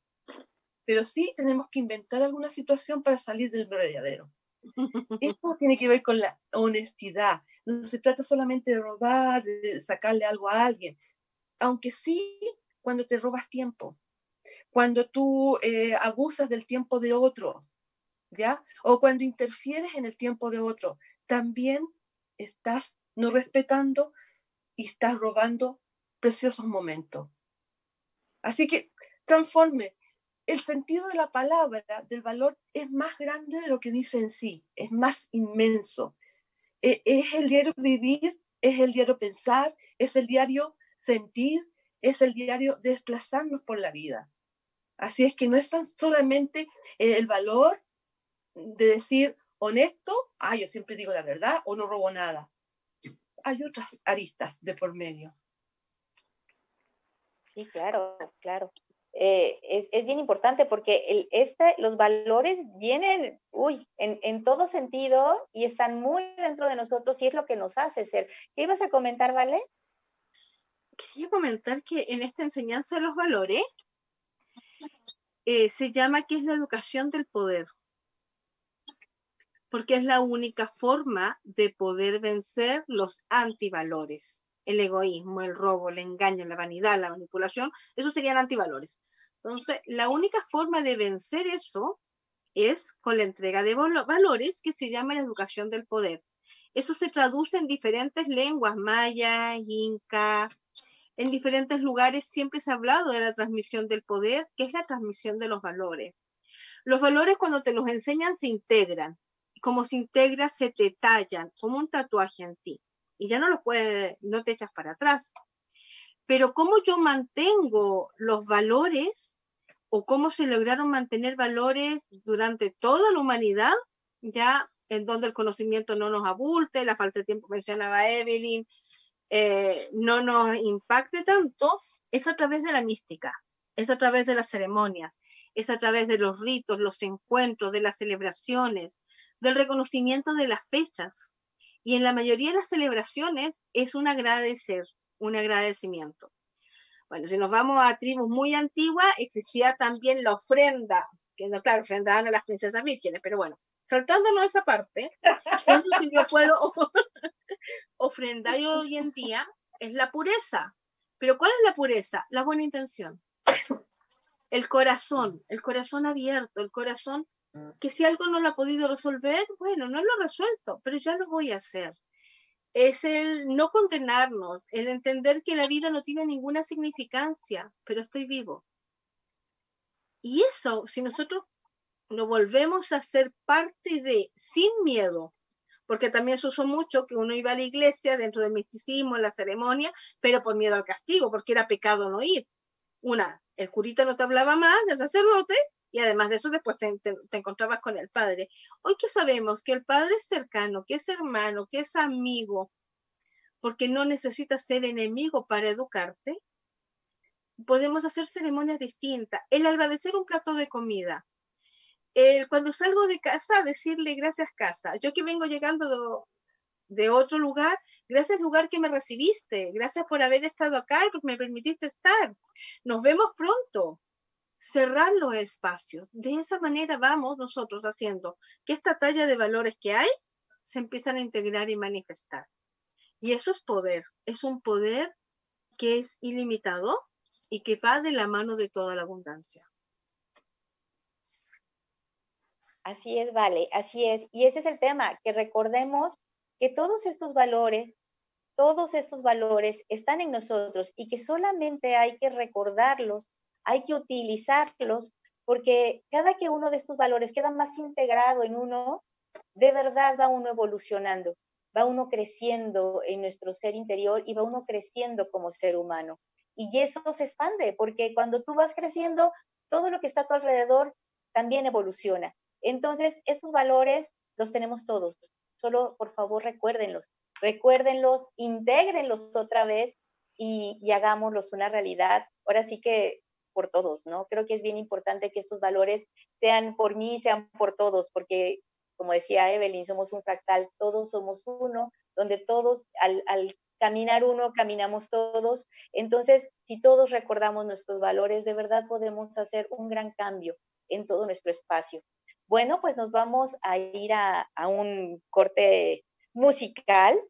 Pero sí tenemos que inventar alguna situación para salir del verdadero. Esto tiene que ver con la honestidad. No se trata solamente de robar, de sacarle algo a alguien, aunque sí cuando te robas tiempo, cuando tú eh, abusas del tiempo de otros, ¿ya? O cuando interfieres en el tiempo de otro, también estás no respetando y estás robando preciosos momentos. Así que transforme, el sentido de la palabra, del valor, es más grande de lo que dice en sí, es más inmenso. E, es el diario vivir, es el diario pensar, es el diario sentir, es el diario desplazarnos por la vida. Así es que no es tan solamente el valor de decir honesto, ah, yo siempre digo la verdad o no robo nada. Hay otras aristas de por medio. Sí, claro, claro. Eh, es, es, bien importante porque el, este, los valores vienen, uy, en, en, todo sentido y están muy dentro de nosotros y es lo que nos hace ser. ¿Qué ibas a comentar, Vale? Quería comentar que en esta enseñanza de los valores eh, se llama que es la educación del poder, porque es la única forma de poder vencer los antivalores el egoísmo, el robo, el engaño, la vanidad, la manipulación, esos serían antivalores. Entonces, la única forma de vencer eso es con la entrega de valores que se llama la educación del poder. Eso se traduce en diferentes lenguas, maya, inca, en diferentes lugares siempre se ha hablado de la transmisión del poder, que es la transmisión de los valores. Los valores cuando te los enseñan se integran. Como se integra, se te tallan como un tatuaje en ti. Y ya no lo puedes, no te echas para atrás. Pero cómo yo mantengo los valores o cómo se lograron mantener valores durante toda la humanidad, ya en donde el conocimiento no nos abulte, la falta de tiempo mencionaba Evelyn, eh, no nos impacte tanto, es a través de la mística, es a través de las ceremonias, es a través de los ritos, los encuentros, de las celebraciones, del reconocimiento de las fechas. Y en la mayoría de las celebraciones es un agradecer, un agradecimiento. Bueno, si nos vamos a tribus muy antiguas, existía también la ofrenda, que no, claro, ofrendaban a las princesas vírgenes, pero bueno, saltándonos esa parte, lo que yo puedo ofrendar hoy en día es la pureza. Pero ¿cuál es la pureza? La buena intención el corazón, el corazón abierto, el corazón que si algo no lo ha podido resolver, bueno, no lo he resuelto, pero ya lo voy a hacer. Es el no condenarnos, el entender que la vida no tiene ninguna significancia, pero estoy vivo. Y eso, si nosotros lo volvemos a ser parte de, sin miedo, porque también se usó mucho que uno iba a la iglesia dentro del misticismo, en la ceremonia, pero por miedo al castigo, porque era pecado no ir. Una, el curita no te hablaba más, el sacerdote, y además de eso después te, encontrabas con el padre. Hoy que sabemos que el padre es cercano, que es hermano, que es amigo, porque no necesitas ser enemigo para educarte, podemos hacer ceremonias distintas. El agradecer un plato de comida. El, cuando salgo de casa, decirle gracias casa. Yo que vengo llegando de otro lugar, Gracias lugar que me recibiste. Gracias por haber estado acá y me permitiste estar. Nos vemos pronto. Cerrar los espacios. De esa manera vamos nosotros haciendo que esta talla de valores que hay se empiezan a integrar y manifestar. Y eso es poder. Es un poder que es ilimitado y que va de la mano de toda la abundancia. Así es, vale, así es. Y ese es el tema, que recordemos que todos estos valores, todos estos valores están en nosotros y que solamente hay que recordarlos, hay que utilizarlos, porque cada que uno de estos valores queda más integrado en uno, de verdad va uno evolucionando, va uno creciendo en nuestro ser interior y va uno creciendo como ser humano. Y eso se expande, porque cuando tú vas creciendo, todo lo que está a tu alrededor también evoluciona. Entonces, estos valores los tenemos todos, solo por favor recuérdenlos, recuérdenlos, intégrenlos otra vez y, y hagámoslos una realidad. Ahora sí que por todos, ¿no? Creo que es bien importante que estos valores sean por mí, sean por todos, porque como decía Evelyn, somos un fractal, todos somos uno, donde todos al, caminar uno, caminamos todos. Entonces, si todos recordamos nuestros valores, de verdad podemos hacer un gran cambio en todo nuestro espacio. Bueno, pues nos vamos a ir a, un corte musical.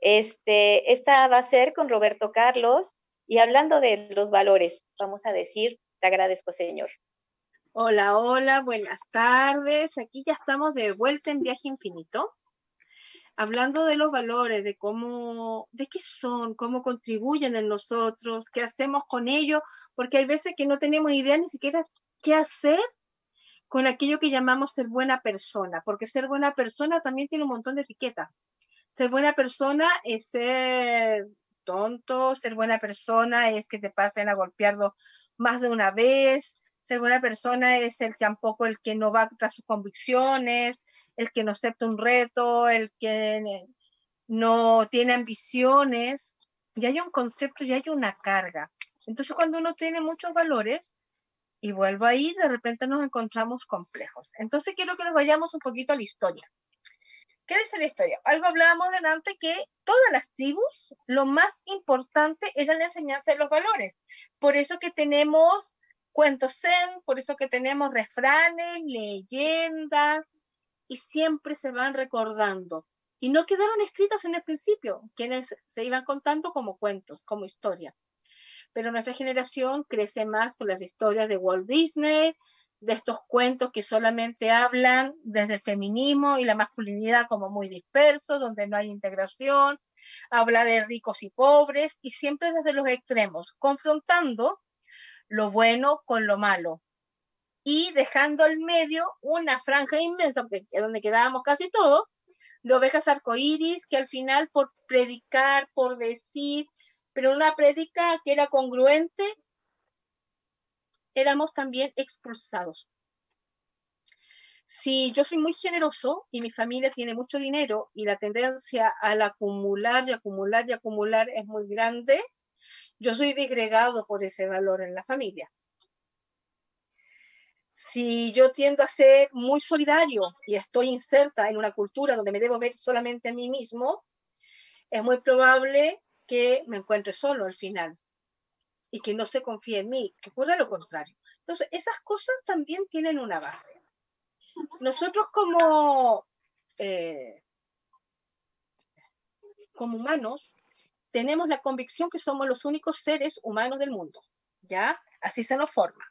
Este, esta va a ser con Roberto Carlos y hablando de los valores, vamos a decir, te agradezco, Señor. Hola, hola, buenas tardes. Aquí ya estamos de vuelta en Viaje Infinito, hablando de los valores, de cómo, de qué son, cómo contribuyen en nosotros, qué hacemos con ellos, porque hay veces que no tenemos idea ni siquiera qué hacer con aquello que llamamos ser buena persona, porque ser buena persona también tiene un montón de etiquetas. Ser buena persona es ser tonto, ser buena persona es que te pasen a golpearlo más de una vez, ser buena persona es el tampoco el que no va tras sus convicciones, el que no acepta un reto, el que no tiene ambiciones. Y hay un concepto, y hay una carga. Entonces, cuando uno tiene muchos valores, y vuelvo ahí, de repente nos encontramos complejos. Entonces quiero que nos vayamos un poquito a la historia. ¿Qué dice la historia? Algo hablábamos delante que todas las tribus, lo más importante era la enseñanza de los valores. Por eso que tenemos cuentos zen, por eso que tenemos refranes, leyendas, y siempre se van recordando. Y no quedaron escritos en el principio, quienes se iban contando como cuentos, como historia pero nuestra generación crece más con las historias de Walt Disney, de estos cuentos que solamente hablan desde el feminismo y la masculinidad como muy disperso, donde no hay integración. habla de ricos y pobres y siempre desde los extremos, confrontando lo bueno con lo malo y dejando al medio una franja inmensa, donde quedábamos casi todos, de ovejas arcoíris que al final por predicar, por decir, pero una prédica que era congruente, éramos también expulsados. Si yo soy muy generoso y mi familia tiene mucho dinero y la tendencia al acumular y acumular y acumular es muy grande, yo soy disgregado por ese valor en la familia. Si yo tiendo a ser muy solidario y estoy inserta en una cultura donde me debo ver solamente a mí mismo, es muy probable que me encuentre solo al final y que no se confíe en mí, que ocurra lo contrario. Entonces, esas cosas también tienen una base. Nosotros como, eh, como humanos tenemos la convicción que somos los únicos seres humanos del mundo, ¿ya? Así se nos forma.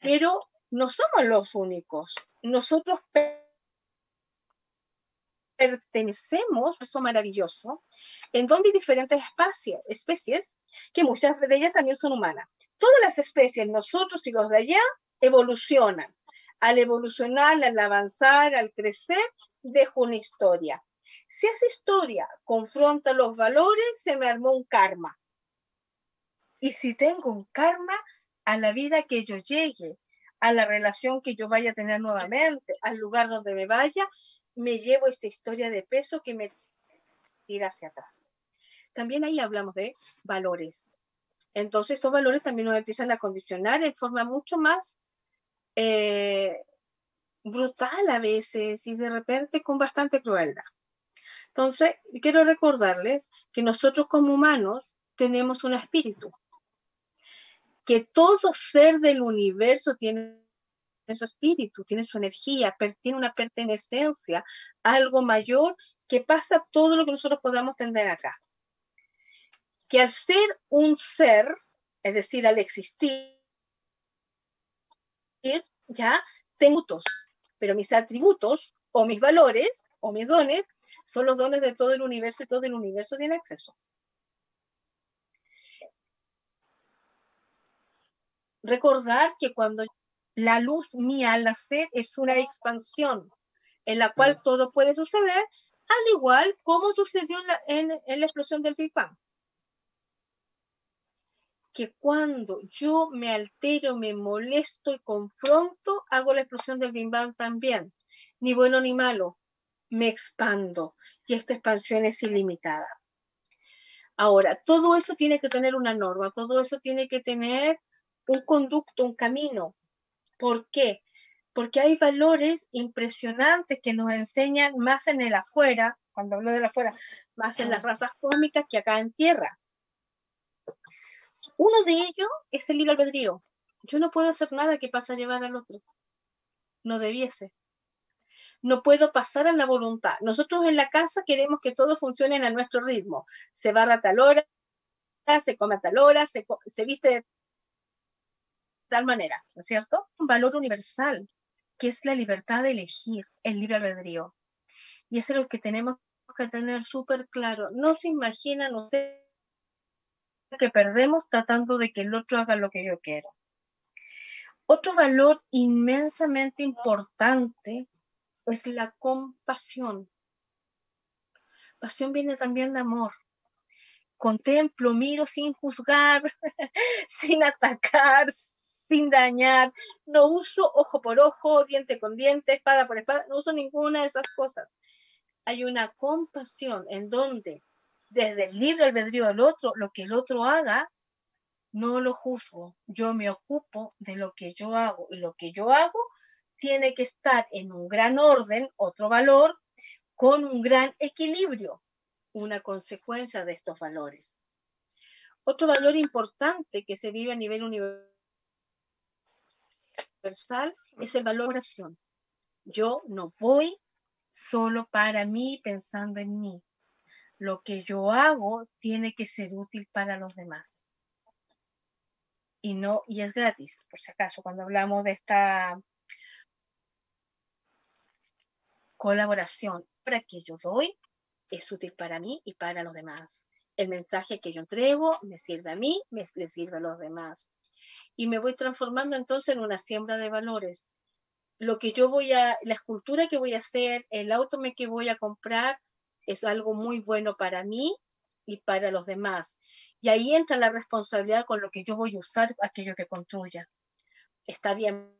Pero no somos los únicos. Nosotros pertenecemos eso maravilloso, en donde hay diferentes especies, especies, que muchas de ellas también son humanas. Todas las especies, nosotros y los de allá, evolucionan. Al evolucionar, al avanzar, al crecer, dejo una historia. Si esa historia confronta los valores, se me armó un karma. Y si tengo un karma, a la vida que yo llegue, a la relación que yo vaya a tener nuevamente, al lugar donde me vaya, me llevo esta historia de peso que me tira hacia atrás. También ahí hablamos de valores. Entonces estos valores también nos empiezan a condicionar en forma mucho más eh, brutal a veces y de repente con bastante crueldad. Entonces, quiero recordarles que nosotros como humanos tenemos un espíritu, que todo ser del universo tiene su espíritu, tiene su energía, tiene una pertenencia algo mayor que pasa todo lo que nosotros podamos tener acá. Que al ser un ser, es decir, al existir, ya tengo atributos, pero mis atributos o mis valores o mis dones son los dones de todo el universo y todo el universo tiene acceso. recordar que cuando la luz mía al nacer es una expansión en la cual mm. todo puede suceder, al igual como sucedió en la, en la explosión del Big Bang. Que cuando yo me altero, me molesto y confronto, hago la explosión del Big Bang también. Ni bueno ni malo, me expando y esta expansión es ilimitada. Ahora, todo eso tiene que tener una norma, todo eso tiene que tener un conducto, un camino. ¿Por qué? Porque hay valores impresionantes que nos enseñan más en el afuera, cuando hablo del afuera, más en las razas cósmicas que acá en tierra. Uno de ellos es el libre albedrío. Yo no puedo hacer nada que pase a llevar al otro. No debiese. No puedo pasar a la voluntad. Nosotros en la casa queremos que todo funcione a nuestro ritmo. Se barra a tal hora, se come a tal hora, se, se viste de tal manera, ¿no es cierto? Un valor universal, que es la libertad de elegir, el libre albedrío. Y eso es lo que tenemos que tener súper claro. No se imaginan ustedes que perdemos tratando de que el otro haga lo que yo quiero. Otro valor inmensamente importante es la compasión. Pasión viene también de amor. Contemplo, miro sin juzgar, sin atacar, sin dañar, no uso ojo por ojo, diente con diente, espada por espada, no uso ninguna de esas cosas. Hay una compasión en donde desde el libre albedrío del otro, lo que el otro haga, no lo juzgo, yo me ocupo de lo que yo hago y lo que yo hago tiene que estar en un gran orden, otro valor, con un gran equilibrio, una consecuencia de estos valores. Otro valor importante que se vive a nivel universal es el valor oración. Yo no voy solo para mí pensando en mí. Lo que yo hago tiene que ser útil para los demás. Y no, y es gratis, por si acaso, cuando hablamos de esta colaboración para que yo doy, es útil para mí y para los demás. El mensaje que yo entrego me sirve a mí, me, le sirve a los demás. Y me voy transformando entonces en una siembra de valores. Lo que yo voy a, la escultura que voy a hacer, el auto que voy a comprar, es algo muy bueno para mí y para los demás. Y ahí entra la responsabilidad con lo que yo voy a usar aquello que construya. Está bien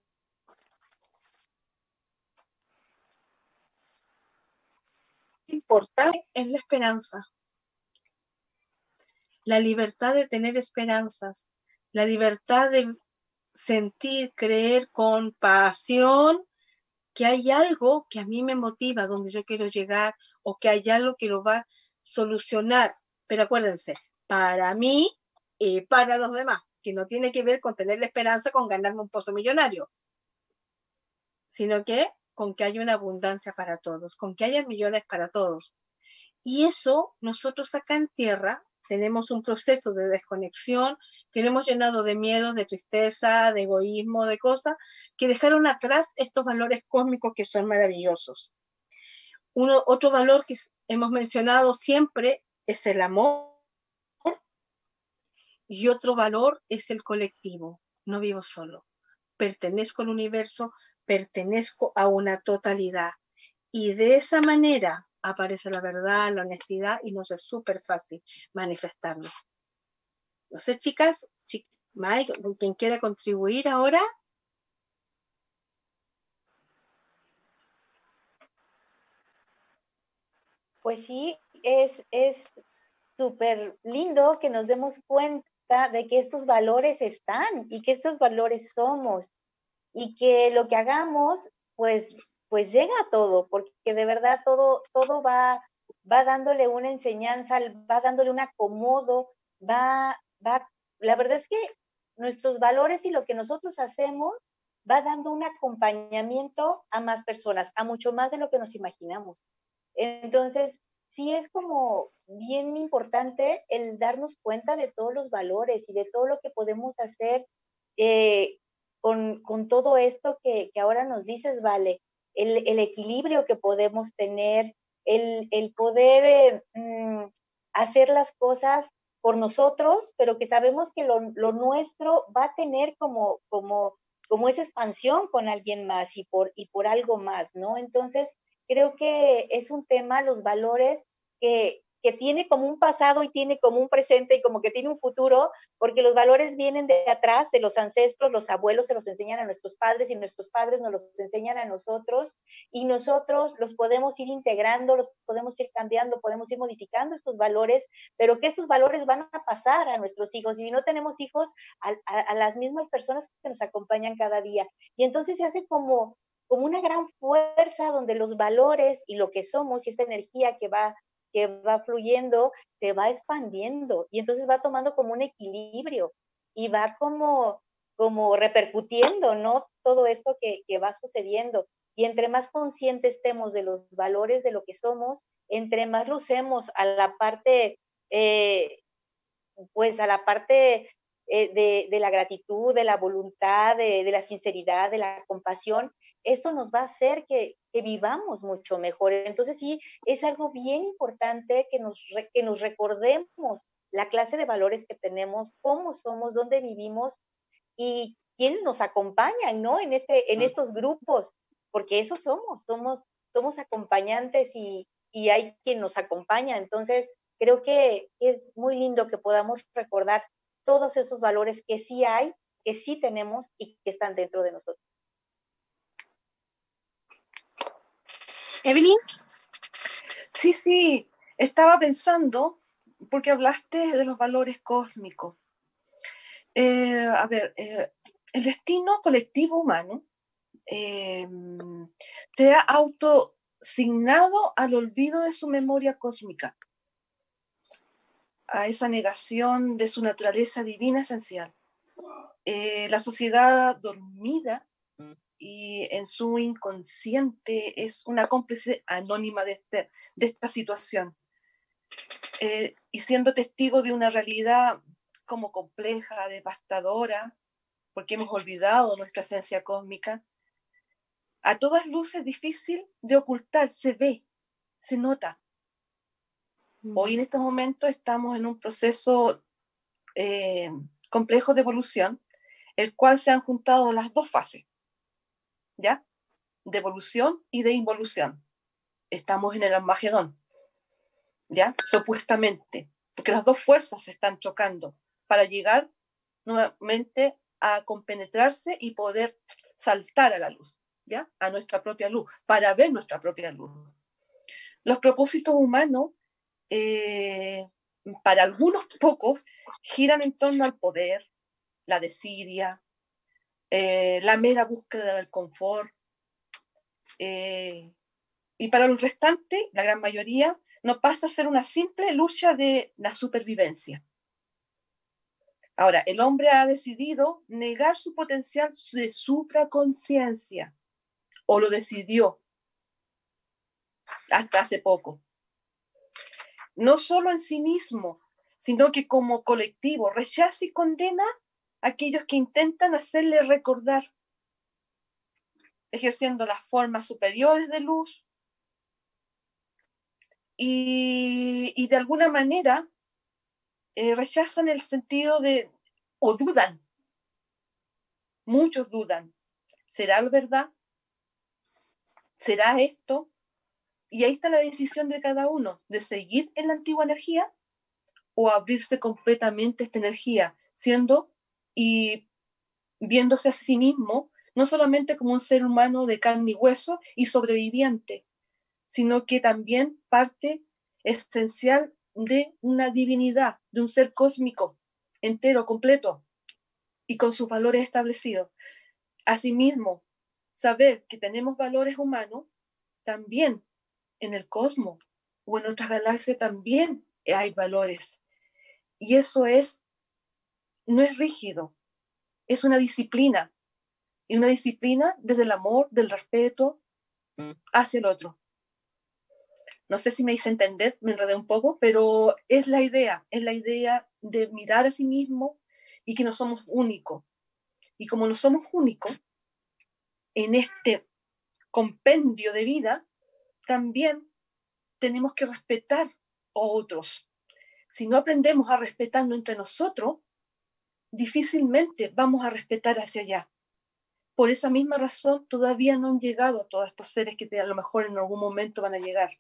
importante es la esperanza. La libertad de tener esperanzas, la libertad de sentir, creer con pasión que hay algo que a mí me motiva, donde yo quiero llegar, o que hay algo que lo va a solucionar. Pero acuérdense, para mí y para los demás, que no tiene que ver con tener la esperanza con ganarme un pozo millonario, sino que con que haya una abundancia para todos, con que haya millones para todos. Y eso nosotros acá en tierra tenemos un proceso de desconexión que no hemos llenado de miedo, de tristeza, de egoísmo, de cosas que dejaron atrás estos valores cósmicos que son maravillosos. Uno, otro valor que hemos mencionado siempre es el amor y otro valor es el colectivo. No vivo solo, pertenezco al universo, pertenezco a una totalidad. Y de esa manera aparece la verdad, la honestidad y nos es súper fácil manifestarlo. No sé, chicas, Mike, quien quiera contribuir ahora. Pues sí, es súper lindo que nos demos cuenta de que estos valores están y que estos valores somos y que lo que hagamos, pues, pues llega a todo, porque de verdad todo, todo va, va dándole una enseñanza, va dándole un acomodo, va, va, la verdad es que nuestros valores y lo que nosotros hacemos va dando un acompañamiento a más personas, a mucho más de lo que nos imaginamos. Entonces, sí es como bien importante el darnos cuenta de todos los valores y de todo lo que podemos hacer eh, con, todo esto que, ahora nos dices, vale, el, equilibrio que podemos tener, el, poder eh, mm, hacer las cosas por nosotros, pero que sabemos que lo, nuestro va a tener como, como, como esa expansión con alguien más y por, y por algo más, ¿no? Entonces, creo que es un tema, los valores, que, que tiene como un pasado y tiene como un presente y como que tiene un futuro, porque los valores vienen de atrás, de los ancestros, los abuelos se los enseñan a nuestros padres y nuestros padres nos los enseñan a nosotros y nosotros los podemos ir integrando, los podemos ir cambiando, podemos ir modificando estos valores, pero que estos valores van a pasar a nuestros hijos y si no tenemos hijos, a, a las mismas personas que nos acompañan cada día. Y entonces se hace como como una gran fuerza donde los valores y lo que somos y esta energía que va que va fluyendo, se va expandiendo y entonces va tomando como un equilibrio y va como, como repercutiendo, ¿no? Todo esto que, va sucediendo. Y entre más conscientes estemos de los valores de lo que somos, entre más lucemos a la parte, eh, pues a la parte eh, de, la gratitud, de la voluntad, de, de, la sinceridad, de la compasión, esto nos va a hacer que, vivamos mucho mejor. Entonces sí, es algo bien importante que nos, que nos recordemos la clase de valores que tenemos, cómo somos, dónde vivimos y quiénes nos acompañan, ¿no? En, este, en estos grupos, porque eso somos, somos, somos acompañantes y, y hay quien nos acompaña. Entonces, creo que es muy lindo que podamos recordar todos esos valores que sí hay, que sí tenemos y que están dentro de nosotros. Evelyn. Sí, sí, estaba pensando, porque hablaste de los valores cósmicos. Eh, a ver, eh, el destino colectivo humano em, se ha autosignado al olvido de su memoria cósmica, a esa negación de su naturaleza divina esencial. Eh, la sociedad dormida y en su inconsciente es una cómplice anónima de, este, de esta situación. Eh, y siendo testigo de una realidad como compleja, devastadora, porque hemos olvidado nuestra esencia cósmica, a todas luces difícil de ocultar, se ve, se nota. Hoy en este momento estamos en un proceso eh, complejo de evolución, el cual se han juntado las dos fases, ¿ya? De evolución y de involución. Estamos en el Armagedón, ¿ya? Supuestamente, porque las dos fuerzas se están chocando para llegar nuevamente a compenetrarse y poder saltar a la luz, ¿ya? A nuestra propia luz, para ver nuestra propia luz. Los propósitos humanos, eh, para algunos pocos, giran en torno al poder, la desidia, eh, la mera búsqueda del confort. Eh, y para los restantes, la gran mayoría, no pasa a ser una simple lucha de la supervivencia. Ahora, el hombre ha decidido negar su potencial de supraconciencia, o lo decidió hasta hace poco. No solo en sí mismo, sino que como colectivo rechaza y condena aquellos que intentan hacerle recordar, ejerciendo las formas superiores de luz y, de alguna manera eh, rechazan el sentido de, o dudan, muchos dudan, ¿será verdad? ¿Será esto? Y ahí está la decisión de cada uno, de seguir en la antigua energía o abrirse completamente esta energía, siendo y viéndose a sí mismo no solamente como un ser humano de carne y hueso y sobreviviente, sino que también parte esencial de una divinidad, de un ser cósmico entero, completo y con sus valores establecidos. Asimismo, saber que tenemos valores humanos también en el cosmos o en otras galaxias también hay valores. Y eso es, no es rígido, es una disciplina. Y una disciplina desde el amor, del respeto hacia el otro. No sé si me hice entender, me enredé un poco, pero es la idea, es la idea de mirar a sí mismo y que no somos únicos. Y como no somos únicos, en este compendio de vida, también tenemos que respetar a otros. Si no aprendemos a respetarnos entre nosotros, difícilmente vamos a respetar hacia allá. Por esa misma razón, todavía no han llegado todos estos seres que a lo mejor en algún momento van a llegar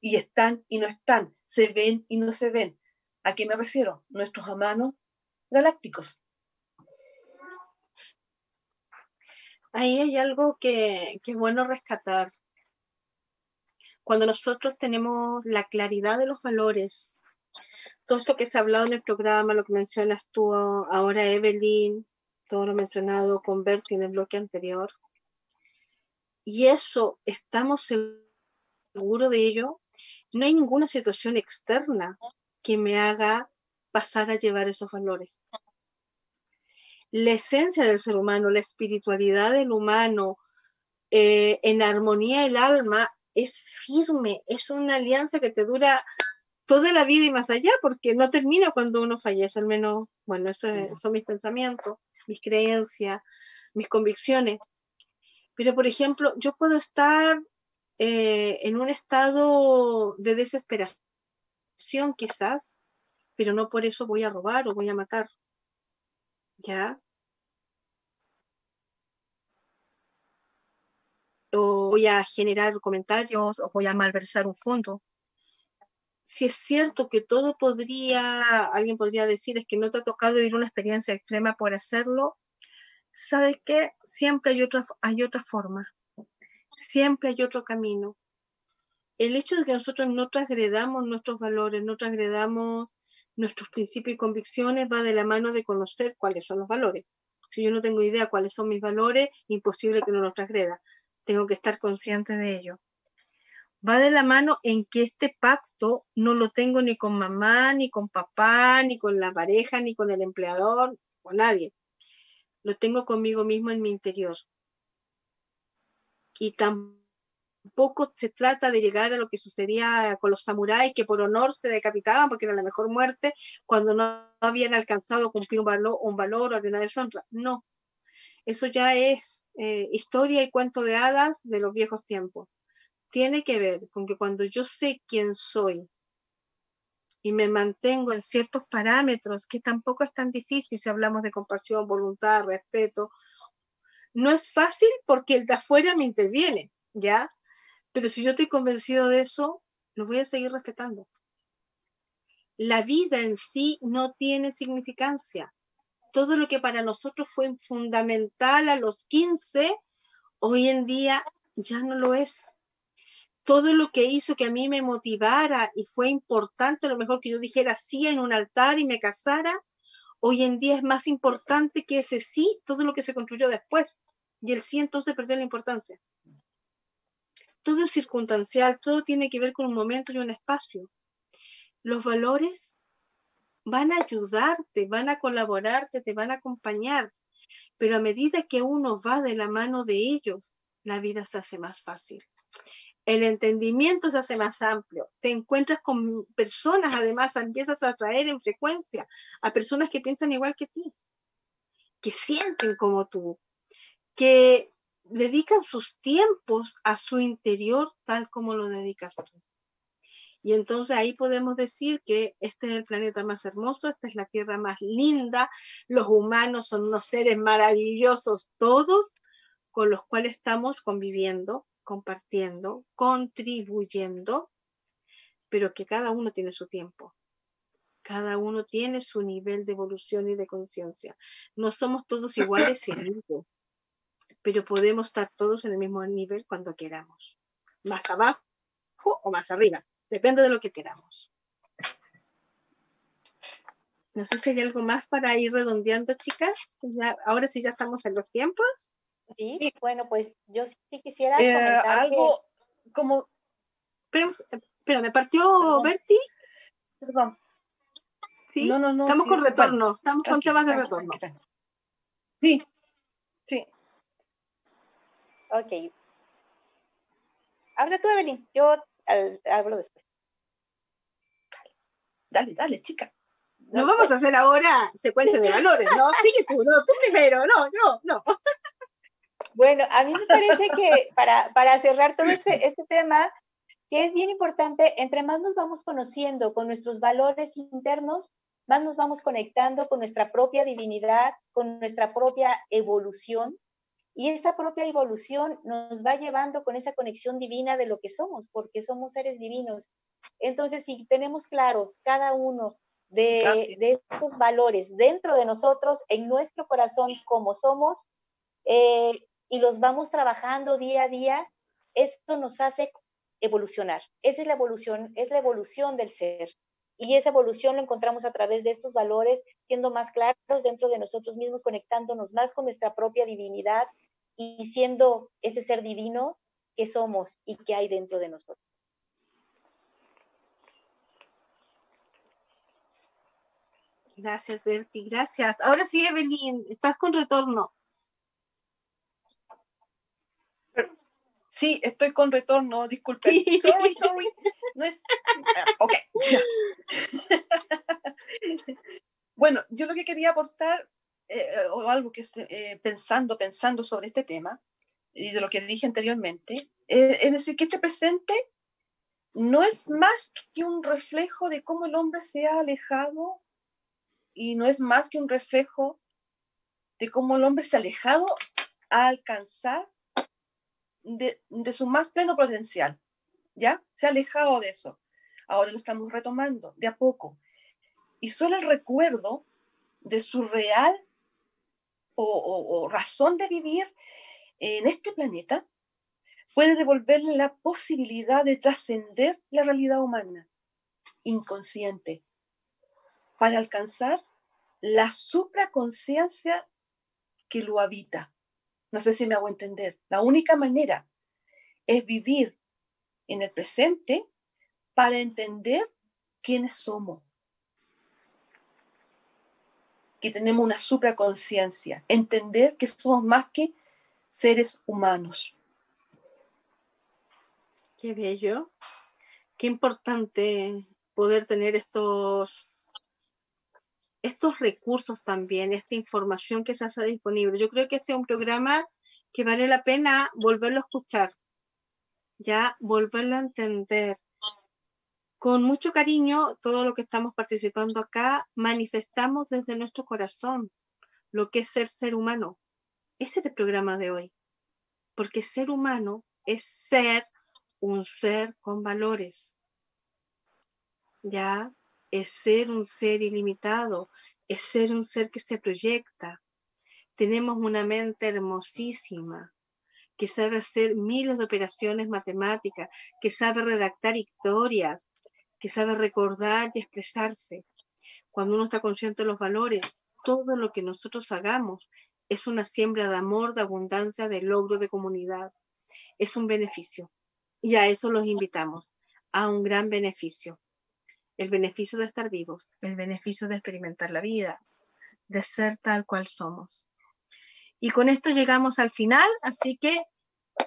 y están y no están, se ven y no se ven. ¿A qué me refiero? Nuestros hermanos galácticos. Ahí hay algo que, que es bueno rescatar. Cuando nosotros tenemos la claridad de los valores, todo esto que se ha hablado en el programa, lo que mencionas tú ahora, Evelyn, todo lo mencionado con Bertie en el bloque anterior, y eso estamos seguros de ello, no hay ninguna situación externa que me haga pasar a llevar esos valores. La esencia del ser humano, la espiritualidad del humano, eh, en armonía el alma, es firme, es una alianza que te dura toda la vida y más allá, porque no termina cuando uno fallece, al menos, bueno, esos son mis pensamientos, mis creencias, mis convicciones. Pero, por ejemplo, yo puedo estar eh, en un estado de desesperación quizás, pero no por eso voy a robar o voy a matar. ¿Ya? O voy a generar comentarios o voy a malversar un fondo. Si es cierto que todo podría, alguien podría decir, es que no te ha tocado vivir una experiencia extrema por hacerlo, ¿sabes qué? Siempre hay otra, hay otra forma siempre hay otro camino. El hecho de que nosotros no transgredamos nuestros valores, no transgredamos nuestros principios y convicciones va de la mano de conocer cuáles son los valores. Si yo no tengo idea cuáles son mis valores, imposible que no los transgreda. Tengo que estar consciente de ello. Va de la mano en que este pacto no lo tengo ni con mamá, ni con papá, ni con la pareja, ni con el empleador, con nadie. Lo tengo conmigo mismo en mi interior y tampoco se trata de llegar a lo que sucedía con los samuráis que por honor se decapitaban porque era la mejor muerte cuando no habían alcanzado cumplir un valor, un valor o una deshonra. No, eso ya es eh, historia y cuento de hadas de los viejos tiempos. Tiene que ver con que cuando yo sé quién soy, y me mantengo en ciertos parámetros, que tampoco es tan difícil si hablamos de compasión, voluntad, respeto. No es fácil porque el de afuera me interviene, ¿ya? Pero si yo estoy convencido de eso, lo voy a seguir respetando. La vida en sí no tiene significancia. Todo lo que para nosotros fue fundamental a los 15, hoy en día ya no lo es todo lo que hizo que a mí me motivara y fue importante, a lo mejor que yo dijera sí en un altar y me casara, hoy en día es más importante que ese sí, todo lo que se construyó después. Y el sí entonces perdió la importancia. Todo es circunstancial, todo tiene que ver con un momento y un espacio. Los valores van a ayudarte, van a colaborarte, te van a acompañar, pero a medida que uno va de la mano de ellos, la vida se hace más fácil el entendimiento se hace más amplio, te encuentras con personas, además empiezas a atraer en frecuencia a personas que piensan igual que ti, que sienten como tú, que dedican sus tiempos a su interior tal como lo dedicas tú. Y entonces ahí podemos decir que este es el planeta más hermoso, esta es la tierra más linda, los humanos son unos seres maravillosos todos con los cuales estamos conviviendo compartiendo, contribuyendo, pero que cada uno tiene su tiempo. Cada uno tiene su nivel de evolución y de conciencia. No somos todos iguales seguidos, pero podemos estar todos en el mismo nivel cuando queramos. Más abajo o más arriba. Depende de lo que queramos. No sé si hay algo más para ir redondeando, chicas. ahora sí ya estamos en los tiempos. Sí, bueno, pues yo sí quisiera eh, comentar algo como... Pero, pero me partió Berti. Perdón. Sí, no, no, no, estamos con retorno, estamos con temas de retorno. Sí, sí. Ok. Habla tú, Evelyn, yo hablo después. Dale, dale, chica. No, vamos a hacer ahora secuencia de valores, ¿no? Sigue tú, no, tú primero, no, yo, no. Bueno, a mí me parece que para, para cerrar todo este, este tema, que es bien importante, entre más nos vamos conociendo con nuestros valores internos, más nos vamos conectando con nuestra propia divinidad, con nuestra propia evolución. Y esta propia evolución nos va llevando con esa conexión divina de lo que somos, porque somos seres divinos. Entonces, si tenemos claros cada uno de, de estos valores dentro de nosotros, en nuestro corazón, como somos, eh, y los vamos trabajando día a día, esto nos hace evolucionar. Esa es la evolución, es la evolución del ser. Y esa evolución lo encontramos a través de estos valores, siendo más claros dentro de nosotros mismos, conectándonos más con nuestra propia divinidad y siendo ese ser divino que somos y que hay dentro de nosotros. Gracias, Berti, gracias. Ahora sí, Evelyn, estás con retorno. Sí, estoy con retorno, disculpen. Sorry, sorry. No es. Ah, ok. bueno, yo lo que quería aportar, eh, o algo que eh, pensando, pensando sobre este tema, y de lo que dije anteriormente, eh, es decir, que este presente no es más que un reflejo de cómo el hombre se ha alejado y no es más que un reflejo de cómo el hombre se ha alejado a alcanzar de, su más pleno potencial, ¿ya? Se ha alejado de eso. Ahora lo estamos retomando de a poco. Y solo el recuerdo de su real o, razón de vivir en este planeta puede devolverle la posibilidad de trascender la realidad humana inconsciente para alcanzar la supraconciencia que lo habita. No sé si me hago entender. La única manera es vivir en el presente para entender quiénes somos. Que tenemos una supraconciencia. Entender que somos más que seres humanos. Qué bello. Qué importante poder tener estos estos recursos también, esta información que se hace disponible. Yo creo que este es un programa que vale la pena volverlo a escuchar, ya volverlo a entender. con mucho cariño, todo lo que estamos participando acá, manifestamos desde nuestro corazón lo que es ser ser humano. Ese es el programa de hoy. Porque ser humano es ser un ser con valores. Ya es ser un ser ilimitado, es ser un ser que se proyecta. Tenemos una mente hermosísima, que sabe hacer miles de operaciones matemáticas, que sabe redactar historias, que sabe recordar y expresarse. Cuando uno está consciente de los valores, todo lo que nosotros hagamos es una siembra de amor, de abundancia, de logro, de comunidad. Es un beneficio. Y a eso los invitamos, a un gran beneficio. El beneficio de estar vivos, el beneficio de experimentar la vida, de ser tal cual somos. Y con esto llegamos al final, así que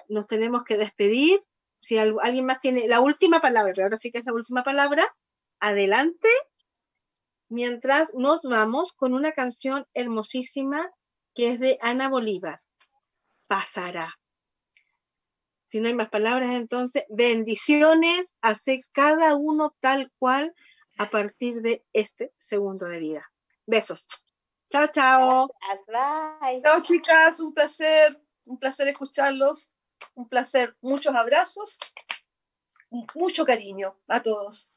nos tenemos que despedir si alguien más tiene la última palabra, pero ahora sí que es la última palabra, adelante, mientras nos vamos con una canción hermosísima que es de Ana Bolívar, Pasará. Si no hay más palabras, entonces, bendiciones, hacer cada uno tal cual a partir de este segundo de vida. Besos. Chao, chao. Bye. Chao, chicas, un placer, un placer escucharlos un placer, muchos abrazos, mucho cariño a todos.